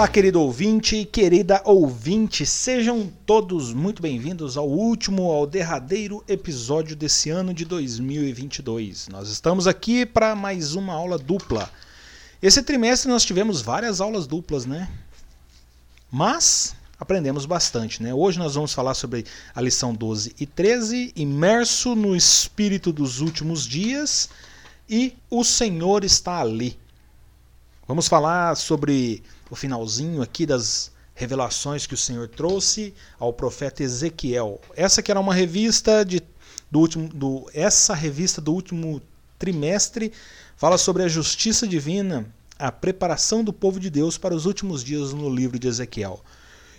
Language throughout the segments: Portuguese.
Olá, querido ouvinte, querida ouvinte, sejam todos muito bem-vindos ao último, ao derradeiro episódio desse ano de 2022. Nós estamos aqui para mais uma aula dupla. Esse trimestre nós tivemos várias aulas duplas, né? Mas aprendemos bastante, né? Hoje nós vamos falar sobre a lição 12 e 13, imerso no espírito dos últimos dias e o Senhor está ali. Vamos falar sobre o finalzinho aqui das revelações que o Senhor trouxe ao profeta Ezequiel. Essa que era uma revista de, do último, do, essa revista do último trimestre fala sobre a justiça divina, a preparação do povo de Deus para os últimos dias no livro de Ezequiel.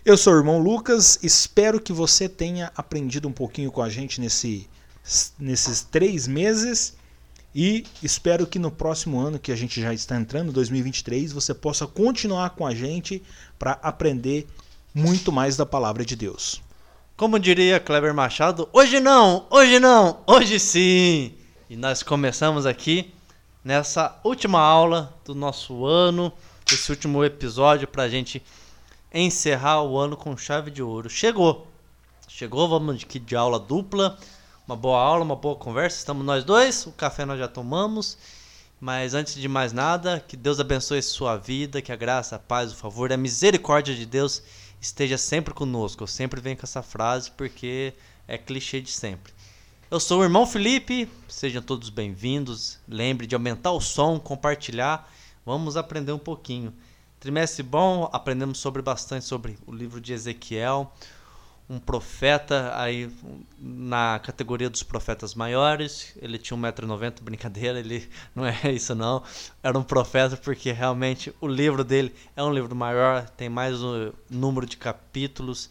Eu sou o irmão Lucas, espero que você tenha aprendido um pouquinho com a gente nesse, nesses três meses e espero que no próximo ano, que a gente já está entrando, 2023, você possa continuar com a gente para aprender muito mais da palavra de Deus. Como diria Kleber Machado, hoje não, hoje não, hoje sim! E nós começamos aqui nessa última aula do nosso ano, esse último episódio para a gente encerrar o ano com chave de ouro. Chegou. Chegou, vamos aqui de aula dupla. Uma boa aula, uma boa conversa. Estamos nós dois. O café nós já tomamos. Mas antes de mais nada, que Deus abençoe sua vida, que a graça, a paz, o favor a misericórdia de Deus esteja sempre conosco. Eu sempre venho com essa frase porque é clichê de sempre. Eu sou o irmão Felipe, sejam todos bem-vindos. Lembre de aumentar o som, compartilhar. Vamos aprender um pouquinho. Trimestre bom, aprendemos sobre bastante sobre o livro de Ezequiel, um profeta aí na categoria dos profetas maiores. Ele tinha 1,90m, brincadeira, ele não é isso não. Era um profeta porque realmente o livro dele é um livro maior, tem mais um número de capítulos,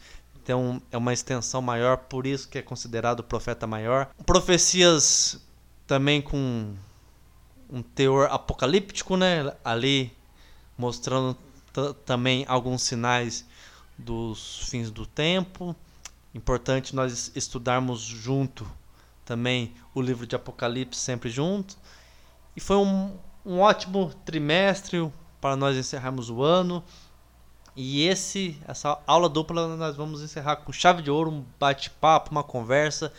um, é uma extensão maior, por isso que é considerado o profeta maior. Profecias também com um teor apocalíptico, né? Ali mostrando também alguns sinais dos fins do tempo. Importante nós estudarmos junto também o livro de Apocalipse, sempre junto. E foi um, um ótimo trimestre para nós encerrarmos o ano. E esse essa aula dupla nós vamos encerrar com chave de ouro, um bate-papo, uma conversa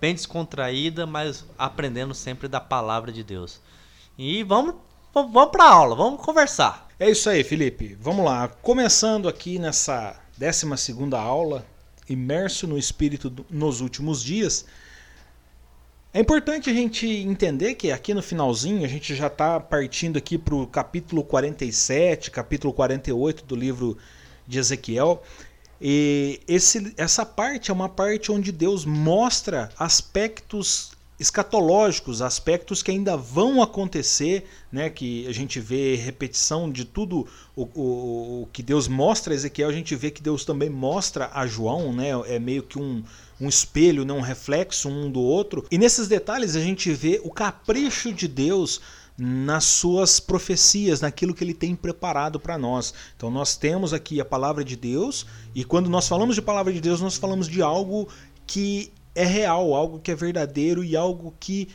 bem descontraída, mas aprendendo sempre da palavra de Deus. E vamos vamos para a aula, vamos conversar. É isso aí, Felipe. Vamos lá. Começando aqui nessa 12 aula, imerso no Espírito nos últimos dias. É importante a gente entender que aqui no finalzinho a gente já está partindo aqui para o capítulo 47, capítulo 48 do livro de Ezequiel. E esse, essa parte é uma parte onde Deus mostra aspectos escatológicos, aspectos que ainda vão acontecer, né, que a gente vê repetição de tudo o, o, o, que Deus mostra a Ezequiel, a gente vê que Deus também mostra a João, né, é meio que um, um espelho, né, um reflexo um do outro. E nesses detalhes a gente vê o capricho de Deus nas suas profecias, naquilo que ele tem preparado para nós. Então nós temos aqui a palavra de Deus, e quando nós falamos de palavra de Deus, nós falamos de algo que é real, algo que é verdadeiro e algo que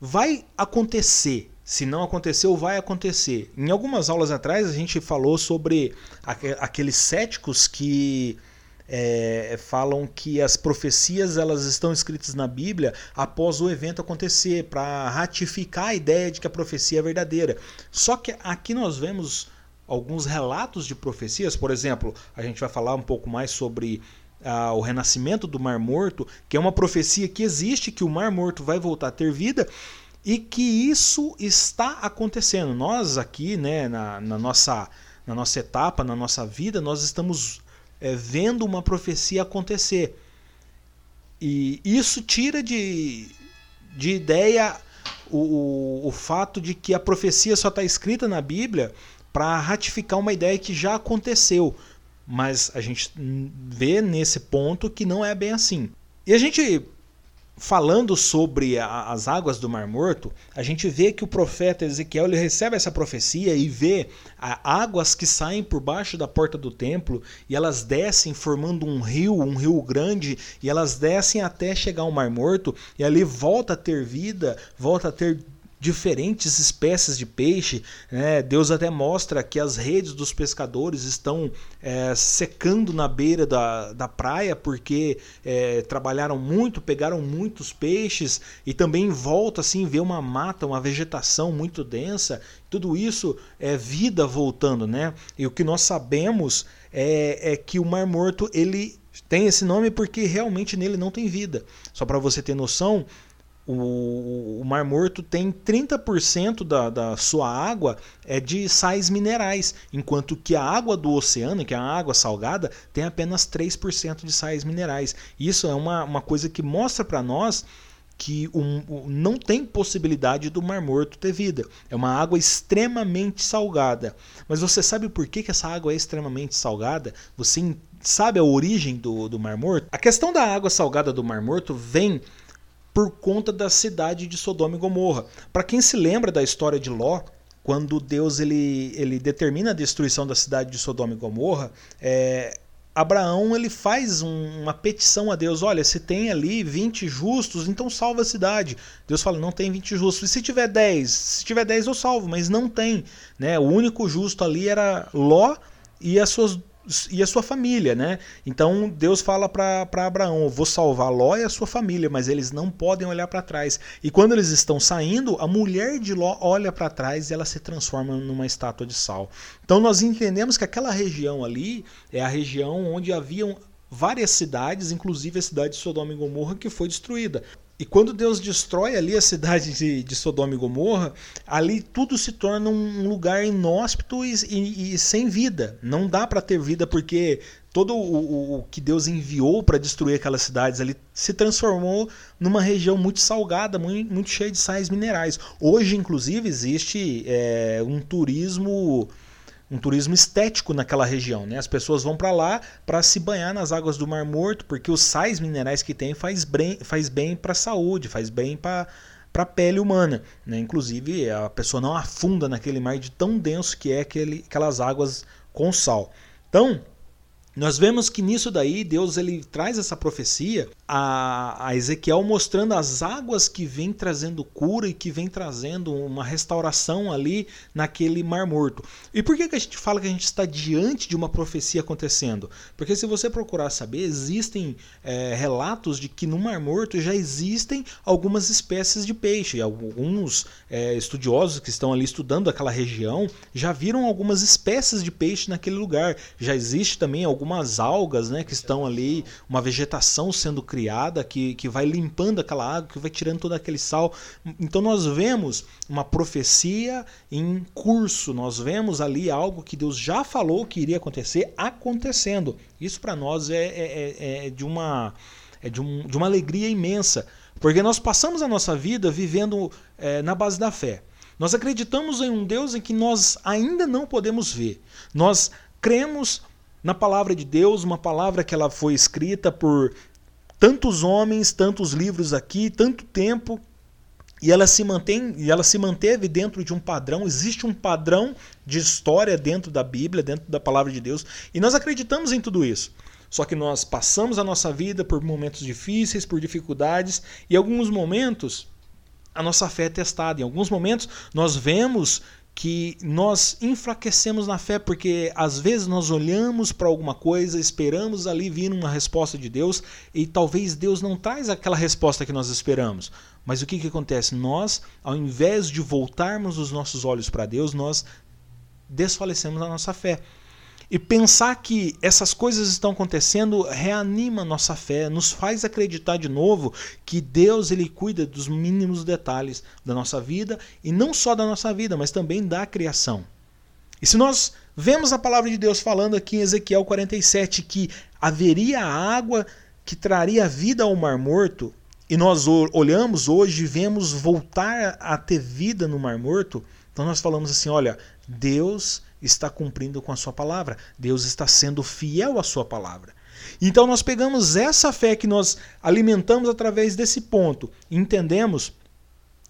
vai acontecer. Se não aconteceu, vai acontecer. Em algumas aulas atrás a gente falou sobre aqueles céticos que é, falam que as profecias elas estão escritas na Bíblia após o evento acontecer, para ratificar a ideia de que a profecia é verdadeira. Só que aqui nós vemos alguns relatos de profecias, por exemplo, a gente vai falar um pouco mais sobre ah, o renascimento do Mar Morto, que é uma profecia que existe, que o Mar Morto vai voltar a ter vida e que isso está acontecendo. Nós aqui, né, na, na nossa, na nossa etapa, na nossa vida, nós estamos é, vendo uma profecia acontecer. E isso tira de, de ideia o, o, o fato de que a profecia só está escrita na Bíblia para ratificar uma ideia que já aconteceu. Mas a gente vê nesse ponto que não é bem assim. E a gente falando sobre a, as águas do Mar Morto, a gente vê que o profeta Ezequiel ele recebe essa profecia e vê a, águas que saem por baixo da porta do templo e elas descem formando um rio, um rio grande, e elas descem até chegar ao Mar Morto e ali volta a ter vida, volta a ter diferentes espécies de peixe. Né? Deus até mostra que as redes dos pescadores estão é, secando na beira da, da praia porque é, trabalharam muito, pegaram muitos peixes e também volta assim vê uma mata, uma vegetação muito densa. Tudo isso é vida voltando, né? E o que nós sabemos é, é que o Mar Morto ele tem esse nome porque realmente nele não tem vida. Só para você ter noção, o, o, Mar Morto tem 30% da, da sua água é de sais minerais, enquanto que a água do oceano, que é a água salgada, tem apenas 3% de sais minerais. Isso é uma, uma coisa que mostra para nós que um, um, não tem possibilidade do Mar Morto ter vida. É uma água extremamente salgada. Mas você sabe por que, que essa água é extremamente salgada? Você sabe a origem do, do Mar Morto? A questão da água salgada do Mar Morto vem por conta da cidade de Sodoma e Gomorra. Para quem se lembra da história de Ló, quando Deus ele, ele determina a destruição da cidade de Sodoma e Gomorra, é, Abraão ele faz um, uma petição a Deus: olha, se tem ali 20 justos, então salva a cidade. Deus fala: não tem 20 justos. E se tiver 10? Se tiver 10 eu salvo, mas não tem. Né? O único justo ali era Ló e as suas e a sua família, né? Então Deus fala para Abraão: vou salvar Ló e a sua família, mas eles não podem olhar para trás. E quando eles estão saindo, a mulher de Ló olha para trás e ela se transforma numa estátua de sal. Então nós entendemos que aquela região ali é a região onde haviam várias cidades, inclusive a cidade de Sodoma e Gomorra, que foi destruída. E quando Deus destrói ali a cidade de, de Sodoma e Gomorra, ali tudo se torna um lugar inóspito e, e, e sem vida. Não dá para ter vida porque todo o, o, que Deus enviou para destruir aquelas cidades ali se transformou numa região muito salgada, muito, muito cheia de sais minerais. Hoje, inclusive, existe é, um turismo um turismo estético naquela região. Né? As pessoas vão para lá para se banhar nas águas do Mar Morto, porque os sais minerais que tem faz bem, faz bem para a saúde, faz bem para para a pele humana. Né? Inclusive, a pessoa não afunda naquele mar de tão denso que é aquele, aquelas águas com sal. Então, nós vemos que nisso daí Deus ele traz essa profecia a, a, Ezequiel mostrando as águas que vem trazendo cura e que vem trazendo uma restauração ali naquele mar morto. E por que, que a gente fala que a gente está diante de uma profecia acontecendo? Porque se você procurar saber, existem é, relatos de que no mar morto já existem algumas espécies de peixe. Alguns é, estudiosos que estão ali estudando aquela região já viram algumas espécies de peixe naquele lugar. Já existe também algumas algumas algas né, que estão ali, uma vegetação sendo criada que, que vai limpando aquela água, que vai tirando todo aquele sal. Então nós vemos uma profecia em curso, nós vemos ali algo que Deus já falou que iria acontecer, acontecendo. Isso para nós é, é, é, é, de, uma, é de, um, de uma alegria imensa, porque nós passamos a nossa vida vivendo é, na base da fé. Nós acreditamos em um Deus em que nós ainda não podemos ver. Nós cremos na palavra de Deus, uma palavra que ela foi escrita por tantos homens, tantos livros aqui, tanto tempo, e ela se mantém, e ela se manteve dentro de um padrão, existe um padrão de história dentro da Bíblia, dentro da palavra de Deus, e nós acreditamos em tudo isso. Só que nós passamos a nossa vida por momentos difíceis, por dificuldades, e em alguns momentos a nossa fé é testada. Em alguns momentos nós vemos que nós enfraquecemos na fé porque às vezes nós olhamos para alguma coisa, esperamos ali vir uma resposta de Deus e talvez Deus não traz aquela resposta que nós esperamos. Mas o que, que acontece? Nós, ao invés de voltarmos os nossos olhos para Deus, nós desfalecemos na nossa fé. E pensar que essas coisas estão acontecendo reanima nossa fé, nos faz acreditar de novo que Deus ele cuida dos mínimos detalhes da nossa vida e não só da nossa vida, mas também da criação. E se nós vemos a palavra de Deus falando aqui em Ezequiel 47 que haveria água que traria vida ao mar morto, e nós olhamos hoje e vemos voltar a ter vida no mar morto, então nós falamos assim, olha, Deus está cumprindo com a sua palavra. Deus está sendo fiel à sua palavra. Então nós pegamos essa fé que nós alimentamos através desse ponto entendemos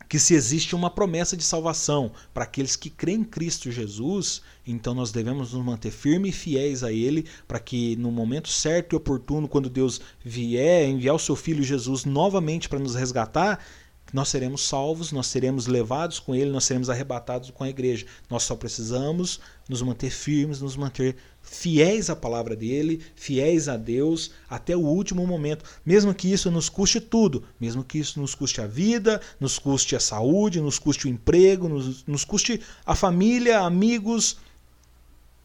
que se existe uma promessa de salvação para aqueles que creem em Cristo Jesus, então nós devemos nos manter firmes e fiéis a Ele, para que no momento certo e oportuno, quando Deus vier enviar o seu Filho Jesus novamente para nos resgatar, nós seremos salvos, nós seremos levados com Ele, nós seremos arrebatados com a igreja. Nós só precisamos nos manter firmes, nos manter fiéis à palavra dele, fiéis a Deus até o último momento, mesmo que isso nos custe tudo, mesmo que isso nos custe a vida, nos custe a saúde, nos custe o emprego, nos, nos custe a família, amigos,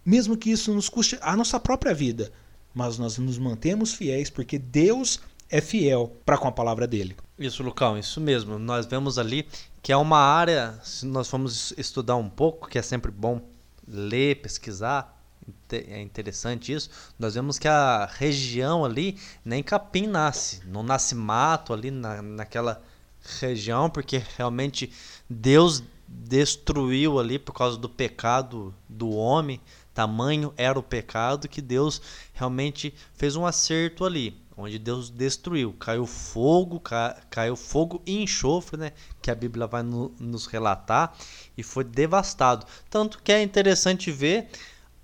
mesmo que isso nos custe a nossa própria vida, mas nós nos mantemos fiéis porque Deus é fiel para com a palavra dele. Isso, Lucão, isso mesmo. Nós vemos ali que é uma área, se nós formos estudar um pouco, que é sempre bom ler, pesquisar, é interessante isso. Nós vemos que a região ali, nem capim nasce, não nasce mato ali na, naquela região, porque realmente Deus destruiu ali por causa do pecado do homem. Tamanho era o pecado que Deus realmente fez um acerto ali onde Deus destruiu. Caiu fogo, ca, caiu fogo e enxofre, né? Que a Bíblia vai no, nos relatar e foi devastado. Tanto que é interessante ver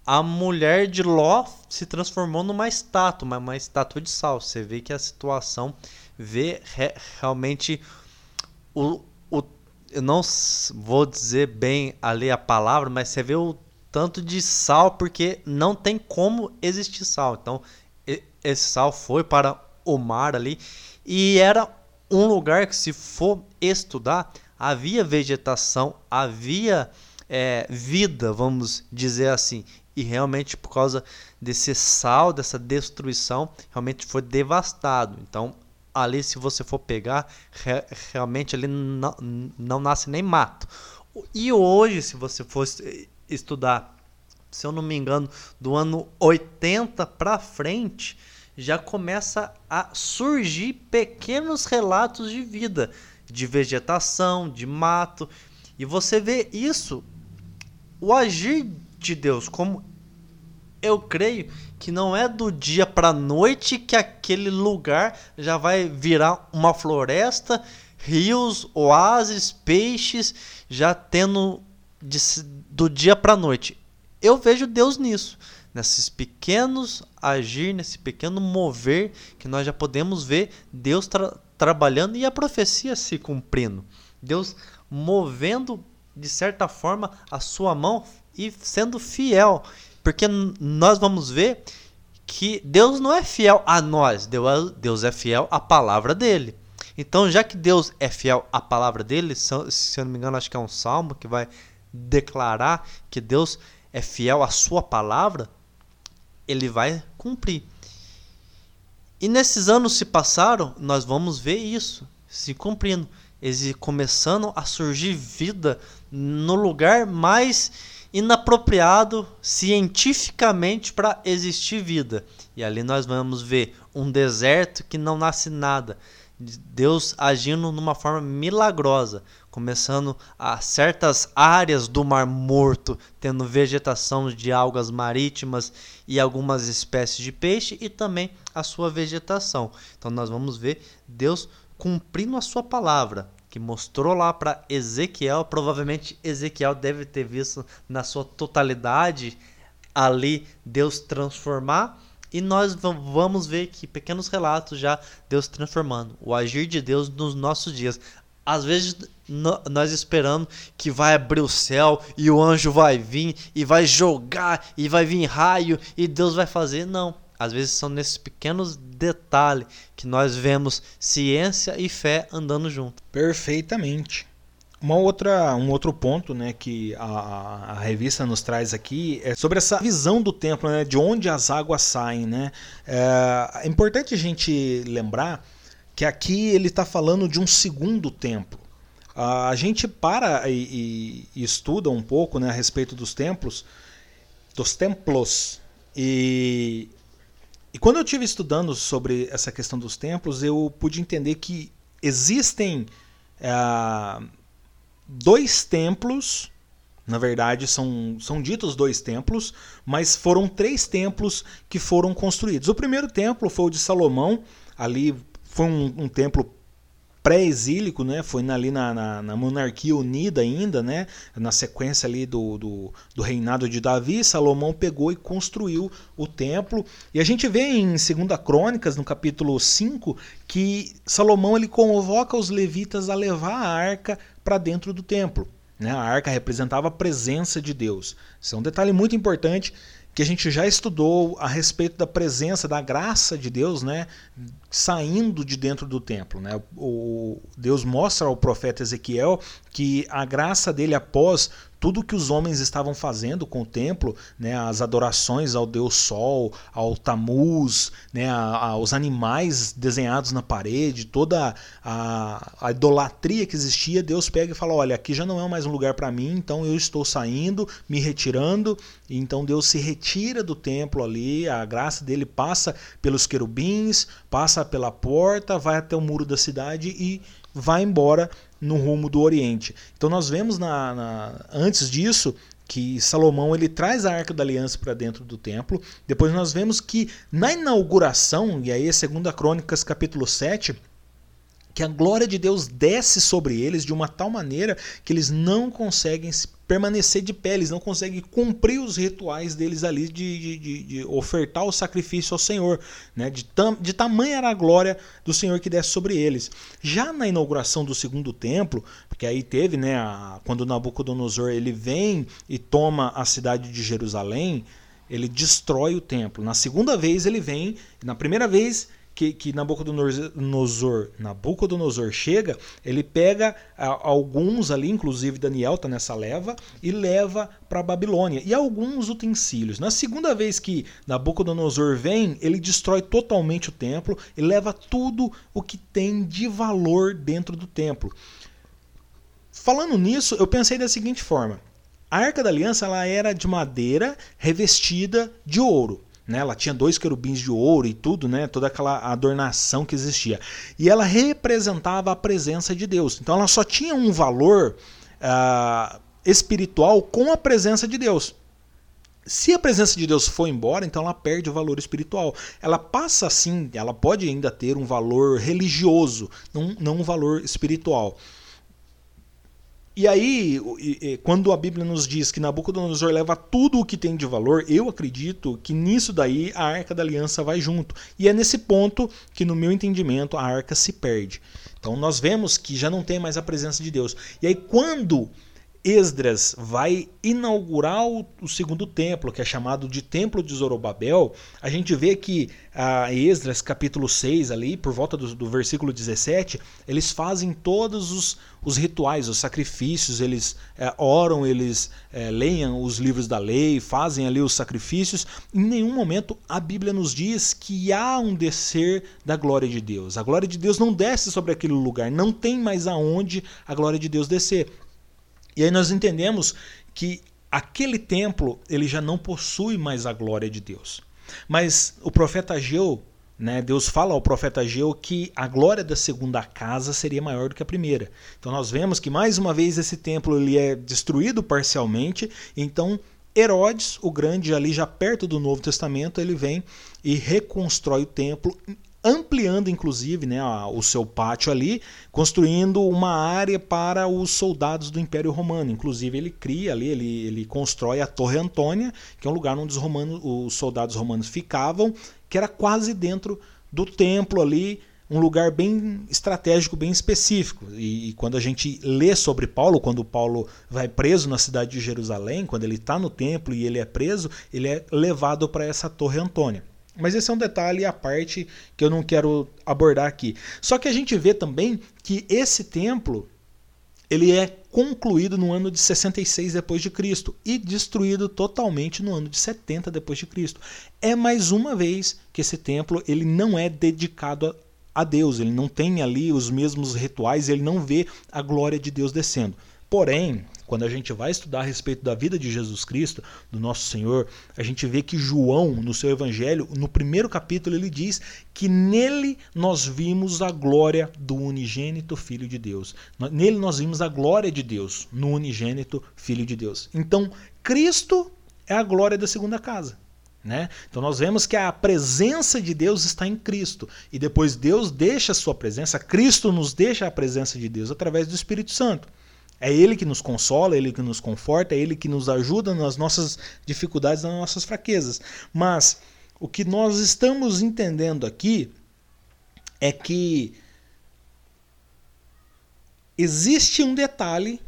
a mulher de Ló se transformou numa estátua, uma, uma estátua de sal. Você vê que a situação vê re, realmente o, o eu não vou dizer bem ali a palavra, mas você vê o tanto de sal porque não tem como existir sal. Então esse sal foi para o mar ali e era um lugar que se for estudar havia vegetação, havia é, vida, vamos dizer assim, e realmente por causa desse sal, dessa destruição, realmente foi devastado. Então ali se você for pegar, re realmente ali não, não nasce nem mato. E hoje, se você for estudar, se eu não me engano, do ano 80 para frente, já começa a surgir pequenos relatos de vida, de vegetação, de mato. E você vê isso, o agir de Deus, como eu creio que não é do dia para noite que aquele lugar já vai virar uma floresta, rios, oásis, peixes, já tendo de, do dia para noite. Eu vejo Deus nisso nesses pequenos agir, nesse pequeno mover que nós já podemos ver Deus tra trabalhando e a profecia se cumprindo. Deus movendo de certa forma a sua mão e sendo fiel, porque nós vamos ver que Deus não é fiel a nós, Deus é fiel à palavra dele. Então, já que Deus é fiel à palavra dele, se eu não me engano, acho que é um salmo que vai declarar que Deus é fiel à sua palavra, ele vai cumprir. E nesses anos se passaram, nós vamos ver isso se cumprindo, começando a surgir vida no lugar mais inapropriado cientificamente para existir vida. E ali nós vamos ver um deserto que não nasce nada, Deus agindo numa forma milagrosa, começando a certas áreas do Mar Morto, tendo vegetação de algas marítimas e algumas espécies de peixe e também a sua vegetação. Então nós vamos ver Deus cumprindo a sua palavra, que mostrou lá para Ezequiel, provavelmente Ezequiel deve ter visto na sua totalidade ali Deus transformar e nós vamos ver que pequenos relatos já Deus transformando, o agir de Deus nos nossos dias. Às vezes nós esperamos que vai abrir o céu e o anjo vai vir e vai jogar e vai vir raio e Deus vai fazer. Não. Às vezes são nesses pequenos detalhes que nós vemos ciência e fé andando junto. Perfeitamente. Uma outra, um outro ponto né, que a, a, revista nos traz aqui é sobre essa visão do templo, né, de onde as águas saem. Né? É, é importante a gente lembrar que aqui ele está falando de um segundo templo. A gente para e, e, e, estuda um pouco né, a respeito dos templos, dos templos. E, e quando eu estive estudando sobre essa questão dos templos, eu pude entender que existem. É, dois templos, na verdade são, são ditos dois templos, mas foram três templos que foram construídos. O primeiro templo foi o de Salomão, ali foi um, um templo pré-exílico, né? Foi ali na, na, na, monarquia unida ainda, né? Na sequência ali do, do, do, reinado de Davi, Salomão pegou e construiu o templo. E a gente vê em 2 Crônicas, no capítulo 5, que Salomão ele convoca os levitas a levar a arca para dentro do templo. Né? A arca representava a presença de Deus. Isso é um detalhe muito importante que a gente já estudou a respeito da presença, da graça de Deus, né, saindo de dentro do templo. Né? O, Deus mostra ao profeta Ezequiel que a graça dele após tudo que os homens estavam fazendo com o templo, né, as adorações ao Deus Sol, ao Tamuz, né, aos animais desenhados na parede, toda a, a, idolatria que existia, Deus pega e fala: olha, aqui já não é mais um lugar para mim, então eu estou saindo, me retirando. Então Deus se retira do templo ali, a graça dele passa pelos querubins, passa pela porta, vai até o muro da cidade e vai embora no rumo do Oriente. Então nós vemos na, na, antes disso que Salomão ele traz a Arca da Aliança para dentro do templo. Depois nós vemos que na inauguração, e aí é 2 Crônicas capítulo 7, que a glória de Deus desce sobre eles de uma tal maneira que eles não conseguem permanecer de pé, eles não conseguem cumprir os rituais deles ali de, de, de ofertar o sacrifício ao Senhor. Né? De, tam, de tamanha era a glória do Senhor que desce sobre eles. Já na inauguração do segundo templo, porque aí teve, né, a, quando Nabucodonosor ele vem e toma a cidade de Jerusalém, ele destrói o templo. Na segunda vez ele vem, na primeira vez que, que Nabucodonosor, Nabucodonosor chega, ele pega a, alguns ali, inclusive Daniel está nessa leva, e leva para Babilônia. E alguns utensílios. Na segunda vez que Nabucodonosor vem, ele destrói totalmente o templo e leva tudo o que tem de valor dentro do templo. Falando nisso, eu pensei da seguinte forma: a Arca da Aliança ela era de madeira revestida de ouro. Né? Ela tinha dois querubins de ouro e tudo, né? toda aquela adornação que existia. E ela representava a presença de Deus. Então ela só tinha um valor uh, espiritual com a presença de Deus. Se a presença de Deus for embora, então ela perde o valor espiritual. Ela passa assim, ela pode ainda ter um valor religioso, não, não um valor espiritual. E aí, quando a Bíblia nos diz que Nabucodonosor leva tudo o que tem de valor, eu acredito que nisso daí a Arca da Aliança vai junto. E é nesse ponto que, no meu entendimento, a arca se perde. Então nós vemos que já não tem mais a presença de Deus. E aí, quando Esdras vai inaugurar o, segundo templo, que é chamado de Templo de Zorobabel, a gente vê que a Esdras, capítulo 6, ali, por volta do, do versículo 17, eles fazem todos os, os rituais, os sacrifícios, eles é, oram, eles é, leiam os livros da lei, fazem ali os sacrifícios. Em nenhum momento a Bíblia nos diz que há um descer da glória de Deus. A glória de Deus não desce sobre aquele lugar, não tem mais aonde a glória de Deus descer. E aí nós entendemos que aquele templo ele já não possui mais a glória de Deus. Mas o profeta Ageu, né, Deus fala ao profeta Ageu que a glória da segunda casa seria maior do que a primeira. Então nós vemos que mais uma vez esse templo ele é destruído parcialmente, então Herodes, o grande ali já perto do Novo Testamento, ele vem e reconstrói o templo ampliando inclusive né, o seu pátio ali, construindo uma área para os soldados do Império Romano. Inclusive ele cria ali, ele, ele constrói a Torre Antônia, que é um lugar onde os, romanos, os soldados romanos ficavam, que era quase dentro do templo ali, um lugar bem estratégico, bem específico. E, e, quando a gente lê sobre Paulo, quando Paulo vai preso na cidade de Jerusalém, quando ele está no templo e ele é preso, ele é levado para essa Torre Antônia. Mas esse é um detalhe à parte que eu não quero abordar aqui. Só que a gente vê também que esse templo ele é concluído no ano de 66 depois de Cristo e destruído totalmente no ano de 70 depois de Cristo. É mais uma vez que esse templo ele não é dedicado a Deus, ele não tem ali os mesmos rituais, ele não vê a glória de Deus descendo. Porém, quando a gente vai estudar a respeito da vida de Jesus Cristo, do nosso Senhor, a gente vê que João, no seu evangelho, no primeiro capítulo, ele diz que nele nós vimos a glória do unigênito Filho de Deus. Nele nós vimos a glória de Deus, no unigênito Filho de Deus. Então, Cristo é a glória da segunda casa. Né? Então nós vemos que a presença de Deus está em Cristo. E depois Deus deixa a sua presença, Cristo nos deixa a presença de Deus através do Espírito Santo. É Ele que nos consola, é Ele que nos conforta, é Ele que nos ajuda nas nossas dificuldades, nas nossas fraquezas. Mas o que nós estamos entendendo aqui é que existe um detalhe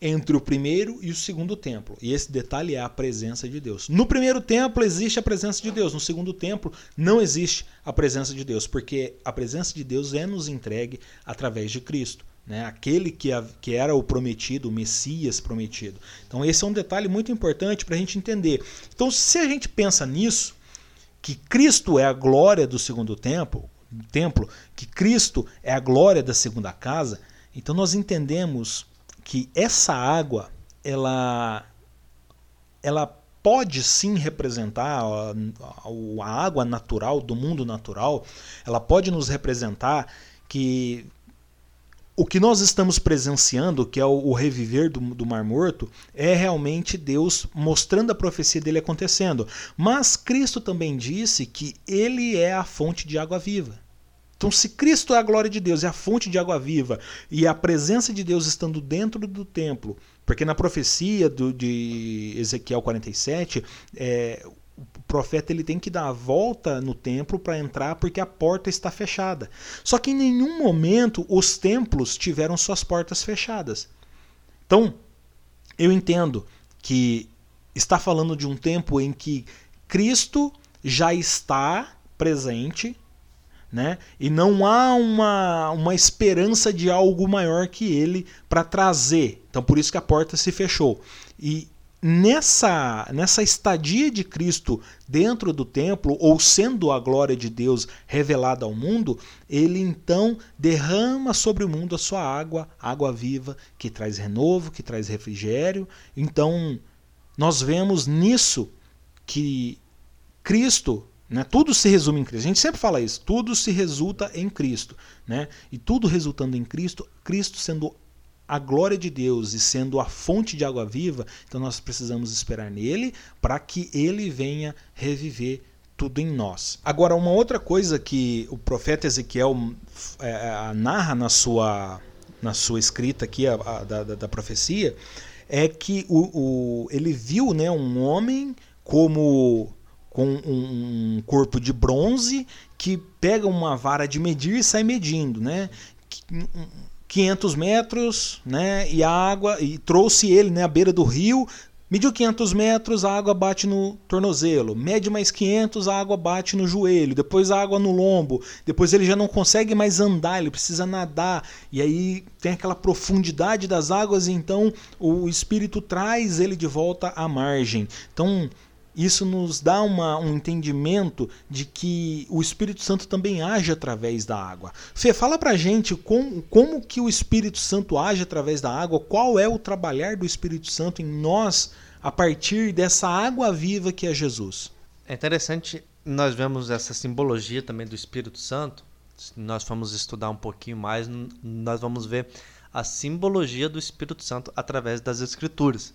entre o primeiro e o segundo templo. E esse detalhe é a presença de Deus. No primeiro templo existe a presença de Deus, no segundo templo não existe a presença de Deus, porque a presença de Deus é nos entregue através de Cristo. Né? Aquele que, que era o prometido, o Messias prometido. Então, esse é um detalhe muito importante para a gente entender. Então, se a gente pensa nisso, que Cristo é a glória do segundo templo, templo, que Cristo é a glória da segunda casa, então nós entendemos que essa água, ela, ela pode sim representar a, a água natural do mundo natural, ela pode nos representar que o que nós estamos presenciando, que é o, reviver do, do, Mar Morto, é realmente Deus mostrando a profecia dele acontecendo. Mas Cristo também disse que ele é a fonte de água viva. Então, se Cristo é a glória de Deus, é a fonte de água viva, e a presença de Deus estando dentro do templo, porque na profecia do, de Ezequiel 47, é, o profeta ele tem que dar a volta no templo para entrar porque a porta está fechada. Só que em nenhum momento os templos tiveram suas portas fechadas. Então, eu entendo que está falando de um tempo em que Cristo já está presente né? E não há uma, uma esperança de algo maior que ele para trazer. Então por isso que a porta se fechou. E nessa nessa estadia de Cristo dentro do templo ou sendo a glória de Deus revelada ao mundo, ele então derrama sobre o mundo a sua água, água viva que traz renovo, que traz refrigério. Então nós vemos nisso que Cristo né? Tudo se resume em Cristo. A gente sempre fala isso. Tudo se resulta em Cristo. Né? E tudo resultando em Cristo, Cristo sendo a glória de Deus e sendo a fonte de água viva, então nós precisamos esperar nele para que ele venha reviver tudo em nós. Agora, uma outra coisa que o profeta Ezequiel é, é narra na sua, na sua escrita aqui, a, a, da, da, profecia, é que o, o, ele viu né, um homem como com um corpo de bronze que pega uma vara de medir e sai medindo, né? 500 metros, né? E a água e trouxe ele, né, à beira do rio, Mediu 500 metros, a água bate no tornozelo. Mede mais 500, a água bate no joelho. Depois a água no lombo. Depois ele já não consegue mais andar, ele precisa nadar. E aí tem aquela profundidade das águas, então o espírito traz ele de volta à margem. Então isso nos dá uma, um entendimento de que o Espírito Santo também age através da água. Fê, fala pra gente como, como que o Espírito Santo age através da água, qual é o trabalhar do Espírito Santo em nós a partir dessa água viva que é Jesus. É interessante, nós vemos essa simbologia também do Espírito Santo. Se nós formos estudar um pouquinho mais, nós vamos ver a simbologia do Espírito Santo através das Escrituras.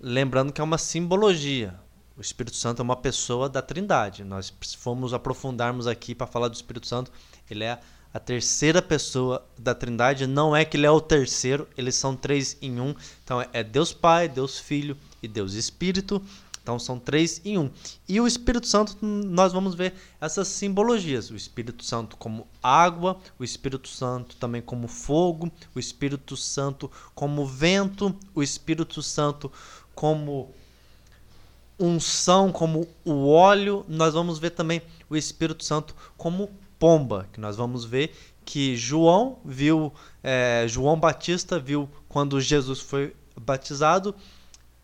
Lembrando que é uma simbologia, o Espírito Santo é uma pessoa da Trindade. Nós fomos aprofundarmos aqui para falar do Espírito Santo. Ele é a terceira pessoa da Trindade. Não é que ele é o terceiro, eles são três em um. Então é Deus Pai, Deus Filho e Deus Espírito. Então são três em um. E o Espírito Santo, nós vamos ver essas simbologias. O Espírito Santo como água, o Espírito Santo também como fogo, o Espírito Santo como vento, o Espírito Santo como unção como o óleo, nós vamos ver também o Espírito Santo como pomba, que nós vamos ver que João viu, é, João Batista viu quando Jesus foi batizado,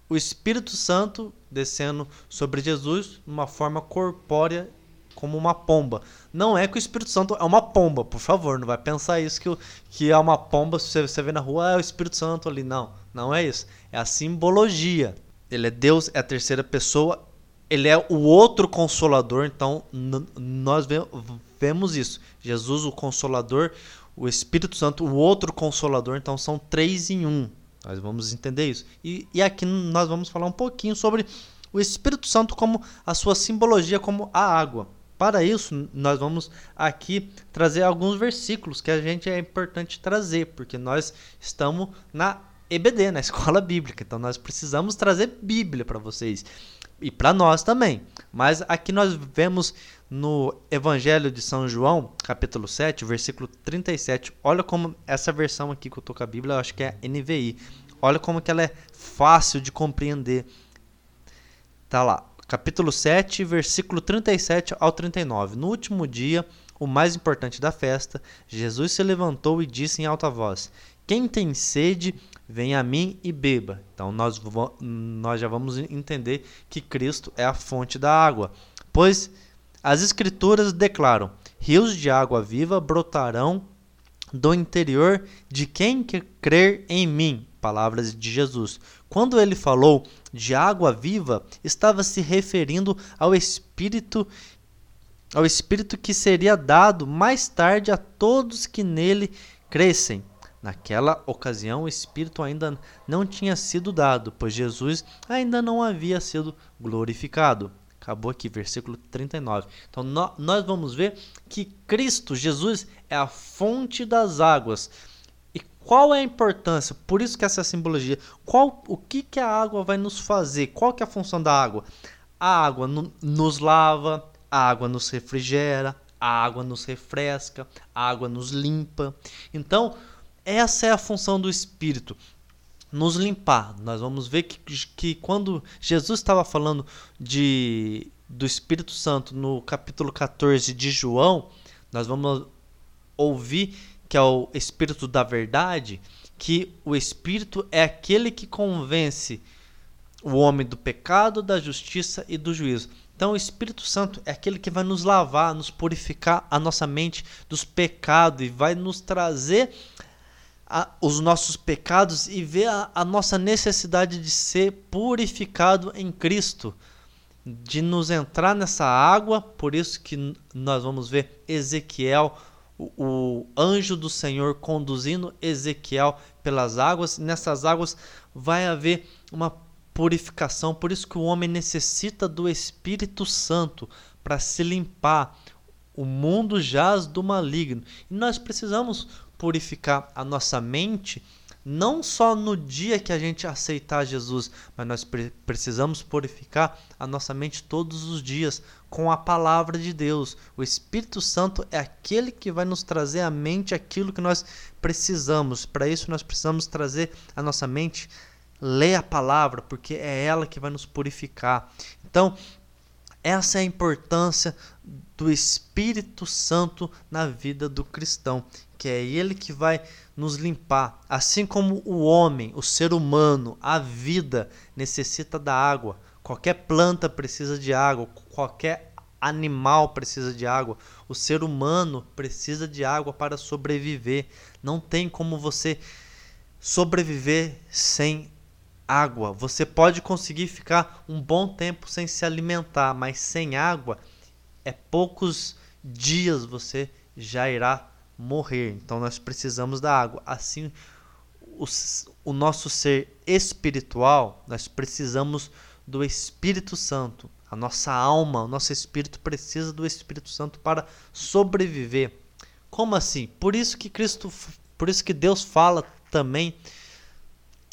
o Espírito Santo descendo sobre Jesus numa forma corpórea como uma pomba. Não é que o Espírito Santo é uma pomba, por favor, não vai pensar isso que, que é uma pomba, se você vê na rua, ah, é o Espírito Santo ali. Não, não é isso. É a simbologia. Ele é Deus, é a terceira pessoa, ele é o outro consolador, então nós vemos isso. Jesus, o consolador, o Espírito Santo, o outro consolador, então são três em um. Nós vamos entender isso. E, e aqui nós vamos falar um pouquinho sobre o Espírito Santo como a sua simbologia como a água. Para isso, nós vamos aqui trazer alguns versículos que a gente é importante trazer, porque nós estamos na EBD, na escola bíblica. Então nós precisamos trazer Bíblia para vocês e para nós também. Mas aqui nós vemos no Evangelho de São João, capítulo 7, versículo 37. Olha como essa versão aqui que eu tô com a Bíblia, eu acho que é NVI. Olha como que ela é fácil de compreender. Tá lá, capítulo 7, versículo 37 ao 39. No último dia, o mais importante da festa, Jesus se levantou e disse em alta voz: Quem tem sede, venha a mim e beba. Então nós, nós já vamos entender que Cristo é a fonte da água. Pois as Escrituras declaram: rios de água viva brotarão do interior de quem quer crer em mim. Palavras de Jesus. Quando ele falou de água viva, estava se referindo ao Espírito ao Espírito que seria dado mais tarde a todos que nele crescem. Naquela ocasião, o Espírito ainda não tinha sido dado, pois Jesus ainda não havia sido glorificado. Acabou aqui, versículo 39. Então, no, nós vamos ver que Cristo, Jesus, é a fonte das águas. E qual é a importância? Por isso que essa simbologia. Qual, o que, que a água vai nos fazer? Qual que é a função da água? A água no, nos lava, a água nos refrigera, a água nos refresca, a água nos limpa. Então, essa é a função do Espírito nos limpar. Nós vamos ver que, que quando Jesus estava falando de, do Espírito Santo no capítulo 14 de João, nós vamos ouvir que é o Espírito da Verdade, que o Espírito é aquele que convence o homem do pecado, da justiça e do juízo. Então, o Espírito Santo é aquele que vai nos lavar, nos purificar a nossa mente dos pecados e vai nos trazer a, os nossos pecados e ver a, a nossa necessidade de ser purificado em Cristo, de nos entrar nessa água. Por isso que nós vamos ver Ezequiel, o, o anjo do Senhor conduzindo Ezequiel pelas águas. Nessas águas vai haver uma purificação. Por isso que o homem necessita do Espírito Santo para se limpar. O mundo jaz do maligno. E nós precisamos purificar a nossa mente, não só no dia que a gente aceitar Jesus, mas nós pre precisamos purificar a nossa mente todos os dias com a palavra de Deus. O Espírito Santo é aquele que vai nos trazer à mente aquilo que nós precisamos. Para isso, nós precisamos trazer à nossa mente ler a palavra, porque é ela que vai nos purificar. Então, essa é a importância do Espírito Santo na vida do cristão que é Ele que vai nos limpar. Assim como o homem, o ser humano, a vida necessita da água. Qualquer planta precisa de água, qualquer animal precisa de água. O ser humano precisa de água para sobreviver. Não tem como você sobreviver sem água. Você pode conseguir ficar um bom tempo sem se alimentar, mas sem água é poucos dias você já irá morrer. Então nós precisamos da água. Assim, o, o nosso ser espiritual, nós precisamos do Espírito Santo. A nossa alma, o nosso espírito precisa do Espírito Santo para sobreviver. Como assim? Por isso que Cristo, por isso que Deus fala também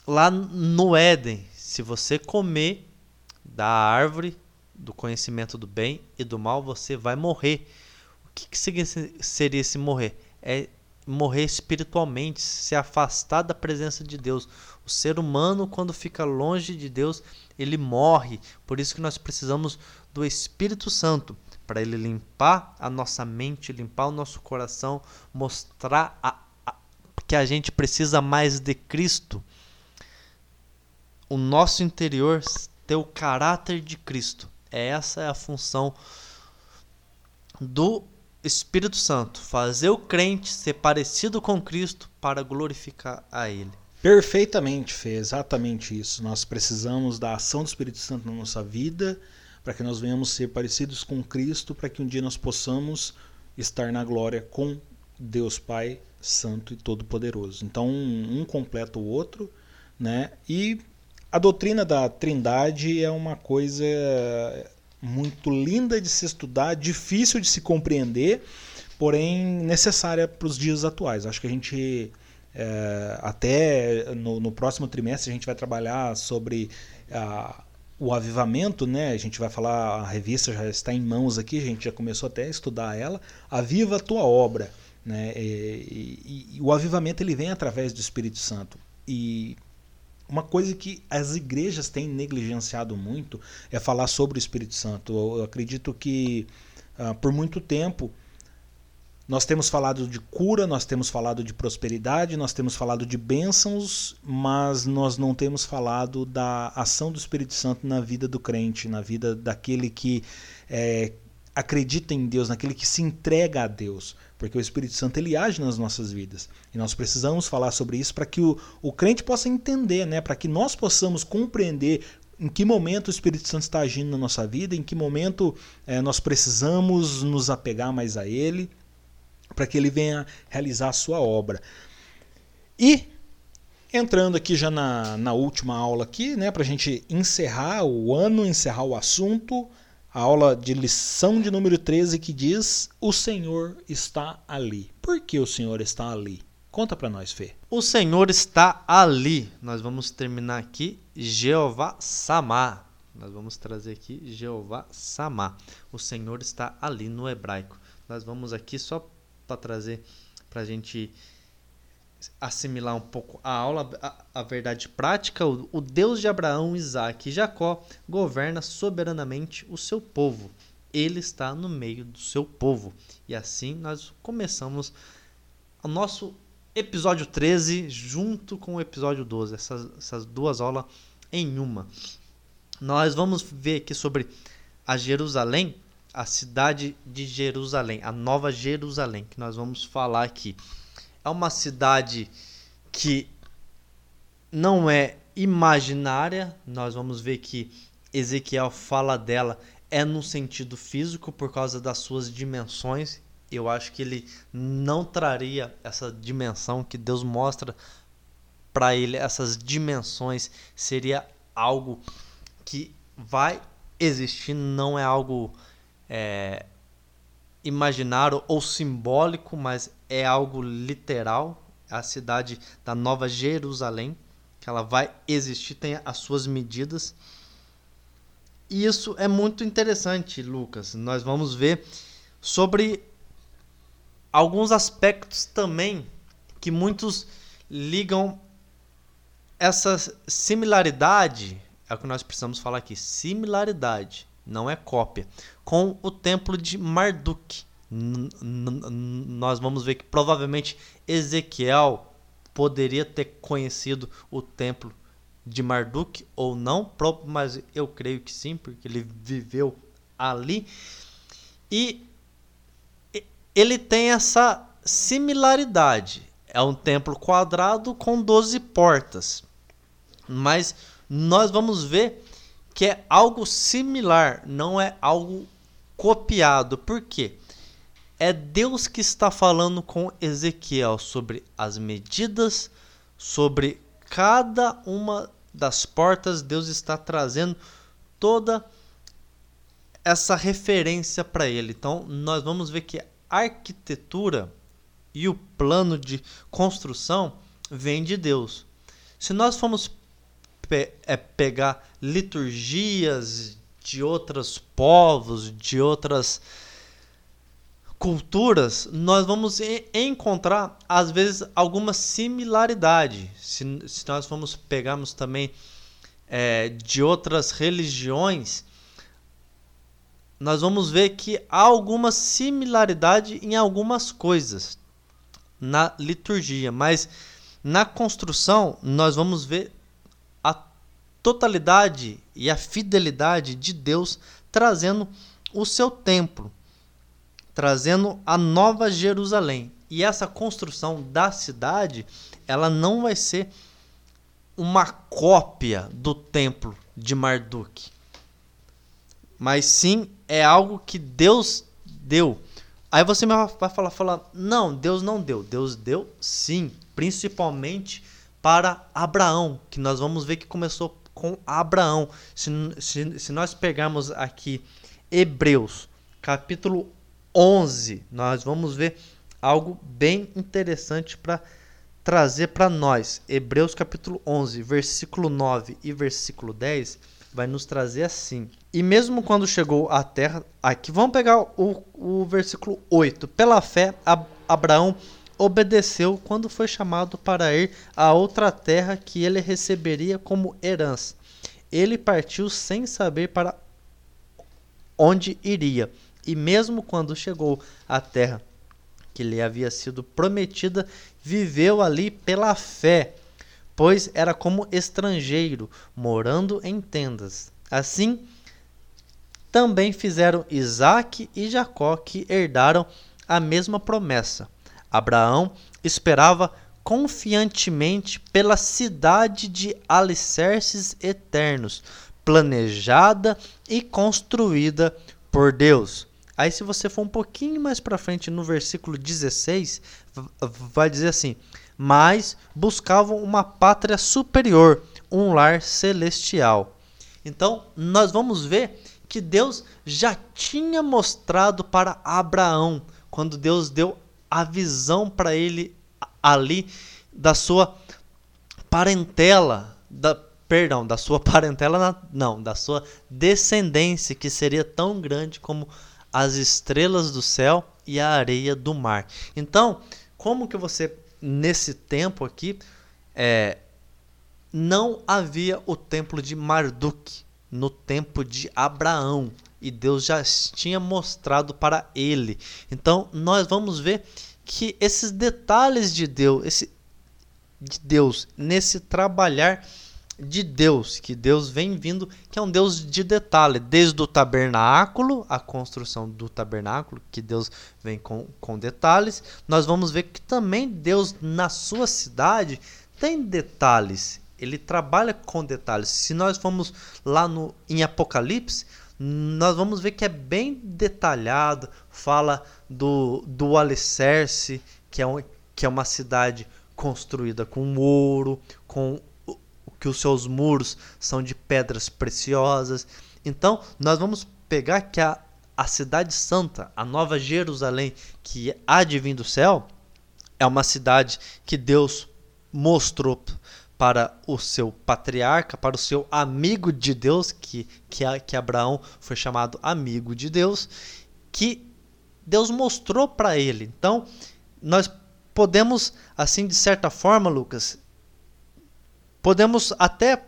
lá no Éden, se você comer da árvore do conhecimento do bem e do mal, você vai morrer. O que, que seria esse morrer? É morrer espiritualmente, se afastar da presença de Deus. O ser humano, quando fica longe de Deus, ele morre. Por isso que nós precisamos do Espírito Santo para ele limpar a nossa mente, limpar o nosso coração, mostrar a, a, que a gente precisa mais de Cristo. O nosso interior ter o caráter de Cristo. Essa é a função do Espírito Santo, fazer o crente ser parecido com Cristo para glorificar a Ele. Perfeitamente, Fê, exatamente isso. Nós precisamos da ação do Espírito Santo na nossa vida para que nós venhamos ser parecidos com Cristo, para que um dia nós possamos estar na glória com Deus Pai Santo e Todo-Poderoso. Então, um completa o outro, né? E a doutrina da Trindade é uma coisa muito linda de se estudar, difícil de se compreender, porém necessária para os dias atuais. Acho que a gente é, até no, no, próximo trimestre a gente vai trabalhar sobre a, o avivamento, né? A gente vai falar, a revista já está em mãos aqui, a gente já começou até a estudar ela. Aviva a tua obra, né? E, e, e o avivamento ele vem através do Espírito Santo. E uma coisa que as igrejas têm negligenciado muito é falar sobre o Espírito Santo. Eu acredito que uh, por muito tempo nós temos falado de cura, nós temos falado de prosperidade, nós temos falado de bênçãos, mas nós não temos falado da ação do Espírito Santo na vida do crente, na vida daquele que é, acredita em Deus, naquele que se entrega a Deus, porque o Espírito Santo ele age nas nossas vidas e nós precisamos falar sobre isso para que o, o crente possa entender, né? para que nós possamos compreender em que momento o Espírito Santo está agindo na nossa vida, em que momento é, nós precisamos nos apegar mais a Ele para que ele venha realizar a sua obra. E entrando aqui já na, na última aula aqui, né, para a gente encerrar o ano, encerrar o assunto, a aula de lição de número 13 que diz: O Senhor está ali. Por que o Senhor está ali? Conta para nós, Fê. O Senhor está ali. Nós vamos terminar aqui Jeová Samá. Nós vamos trazer aqui Jeová Samá. O Senhor está ali no hebraico. Nós vamos aqui só para trazer para a gente assimilar um pouco a aula, a, a verdade prática, o, o, Deus de Abraão, Isaac e Jacó governa soberanamente o seu povo. Ele está no meio do seu povo. E assim nós começamos o nosso episódio 13 junto com o episódio 12, essas, essas duas aulas em uma. Nós vamos ver aqui sobre a Jerusalém a cidade de Jerusalém, a Nova Jerusalém, que nós vamos falar aqui. É uma cidade que não é imaginária, nós vamos ver que Ezequiel fala dela é no sentido físico por causa das suas dimensões. Eu acho que ele não traria essa dimensão que Deus mostra para ele, essas dimensões seria algo que vai existir, não é algo é, imaginário ou simbólico, mas é algo literal. A cidade da Nova Jerusalém, que ela vai existir, tem as suas medidas. E isso é muito interessante, Lucas. Nós vamos ver sobre alguns aspectos também que muitos ligam essa similaridade, é o que nós precisamos falar aqui, similaridade não é cópia, com o templo de Marduk. Nós vamos ver que provavelmente Ezequiel poderia ter conhecido o templo de Marduk ou não, mas eu creio que sim, porque ele viveu ali. E ele tem essa similaridade. É um templo quadrado com 12 portas. Mas nós vamos ver que é algo similar, não é algo copiado. Por quê? É Deus que está falando com Ezequiel sobre as medidas, sobre cada uma das portas. Deus está trazendo toda essa referência para ele. Então, nós vamos ver que a arquitetura e o plano de construção vem de Deus. Se nós formos pe é pegar liturgias de outros povos, de outras culturas, nós vamos encontrar às vezes alguma similaridade. Se, se nós formos pegarmos também é, de outras religiões, nós vamos ver que há alguma similaridade em algumas coisas na liturgia, mas na construção nós vamos ver totalidade e a fidelidade de Deus trazendo o seu templo, trazendo a nova Jerusalém. E essa construção da cidade, ela não vai ser uma cópia do templo de Marduk. Mas sim é algo que Deus deu. Aí você vai falar, falar, não, Deus não deu. Deus deu sim, principalmente para Abraão, que nós vamos ver que começou com Abraão. Se, se, se nós pegarmos aqui Hebreus, capítulo 11, nós vamos ver algo bem interessante para trazer para nós. Hebreus capítulo 11, versículo 9 e versículo 10 vai nos trazer assim. E mesmo quando chegou à terra, aqui vamos pegar o, o versículo 8. Pela fé, Abraão obedeceu quando foi chamado para ir a outra terra que ele receberia como herança. Ele partiu sem saber para onde iria, e mesmo quando chegou à terra que lhe havia sido prometida, viveu ali pela fé, pois era como estrangeiro, morando em tendas. Assim, também fizeram Isaque e Jacó, que herdaram a mesma promessa. Abraão esperava confiantemente pela cidade de alicerces eternos, planejada e construída por Deus. Aí, se você for um pouquinho mais para frente no versículo 16, vai dizer assim: Mas buscavam uma pátria superior, um lar celestial. Então, nós vamos ver que Deus já tinha mostrado para Abraão, quando Deus deu a visão para ele ali da sua parentela, da, perdão, da sua parentela, não, da sua descendência, que seria tão grande como as estrelas do céu e a areia do mar. Então, como que você nesse tempo aqui é, não havia o templo de Marduk no tempo de Abraão e Deus já tinha mostrado para ele. Então, nós vamos ver que esses detalhes de Deus, esse de Deus nesse trabalhar de Deus, que Deus vem vindo, que é um Deus de detalhe, desde o tabernáculo, a construção do tabernáculo, que Deus vem com, com detalhes. Nós vamos ver que também Deus, na sua cidade, tem detalhes. Ele trabalha com detalhes. Se nós formos lá no, em Apocalipse, nós vamos ver que é bem detalhado, fala do, do alicerce, que é, um, que é uma cidade construída com ouro, com que os seus muros são de pedras preciosas. Então, nós vamos pegar que a, a cidade santa, a nova Jerusalém, que há de vir do céu, é uma cidade que Deus mostrou para o seu patriarca, para o seu amigo de Deus, que, que, que Abraão foi chamado amigo de Deus, que Deus mostrou para ele. Então, nós podemos, assim, de certa forma, Lucas, podemos até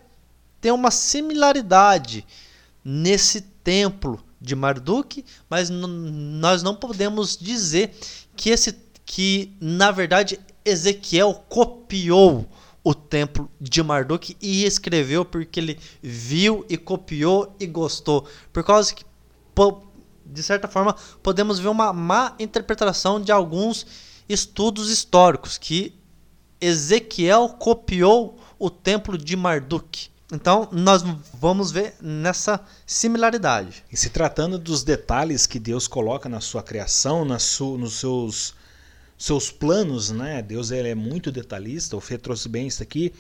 ter uma similaridade nesse templo de Marduk, mas nós não podemos dizer que esse que na verdade Ezequiel copiou o templo de Marduk e escreveu porque ele viu e copiou e gostou. Por causa que de certa forma podemos ver uma má interpretação de alguns estudos históricos que Ezequiel copiou o templo de Marduk. Então, nós vamos ver nessa similaridade. E se tratando dos detalhes que Deus coloca na sua criação, na su, nos seus, seus planos, né? Deus ele é muito detalhista, o Fê trouxe bem isso aqui.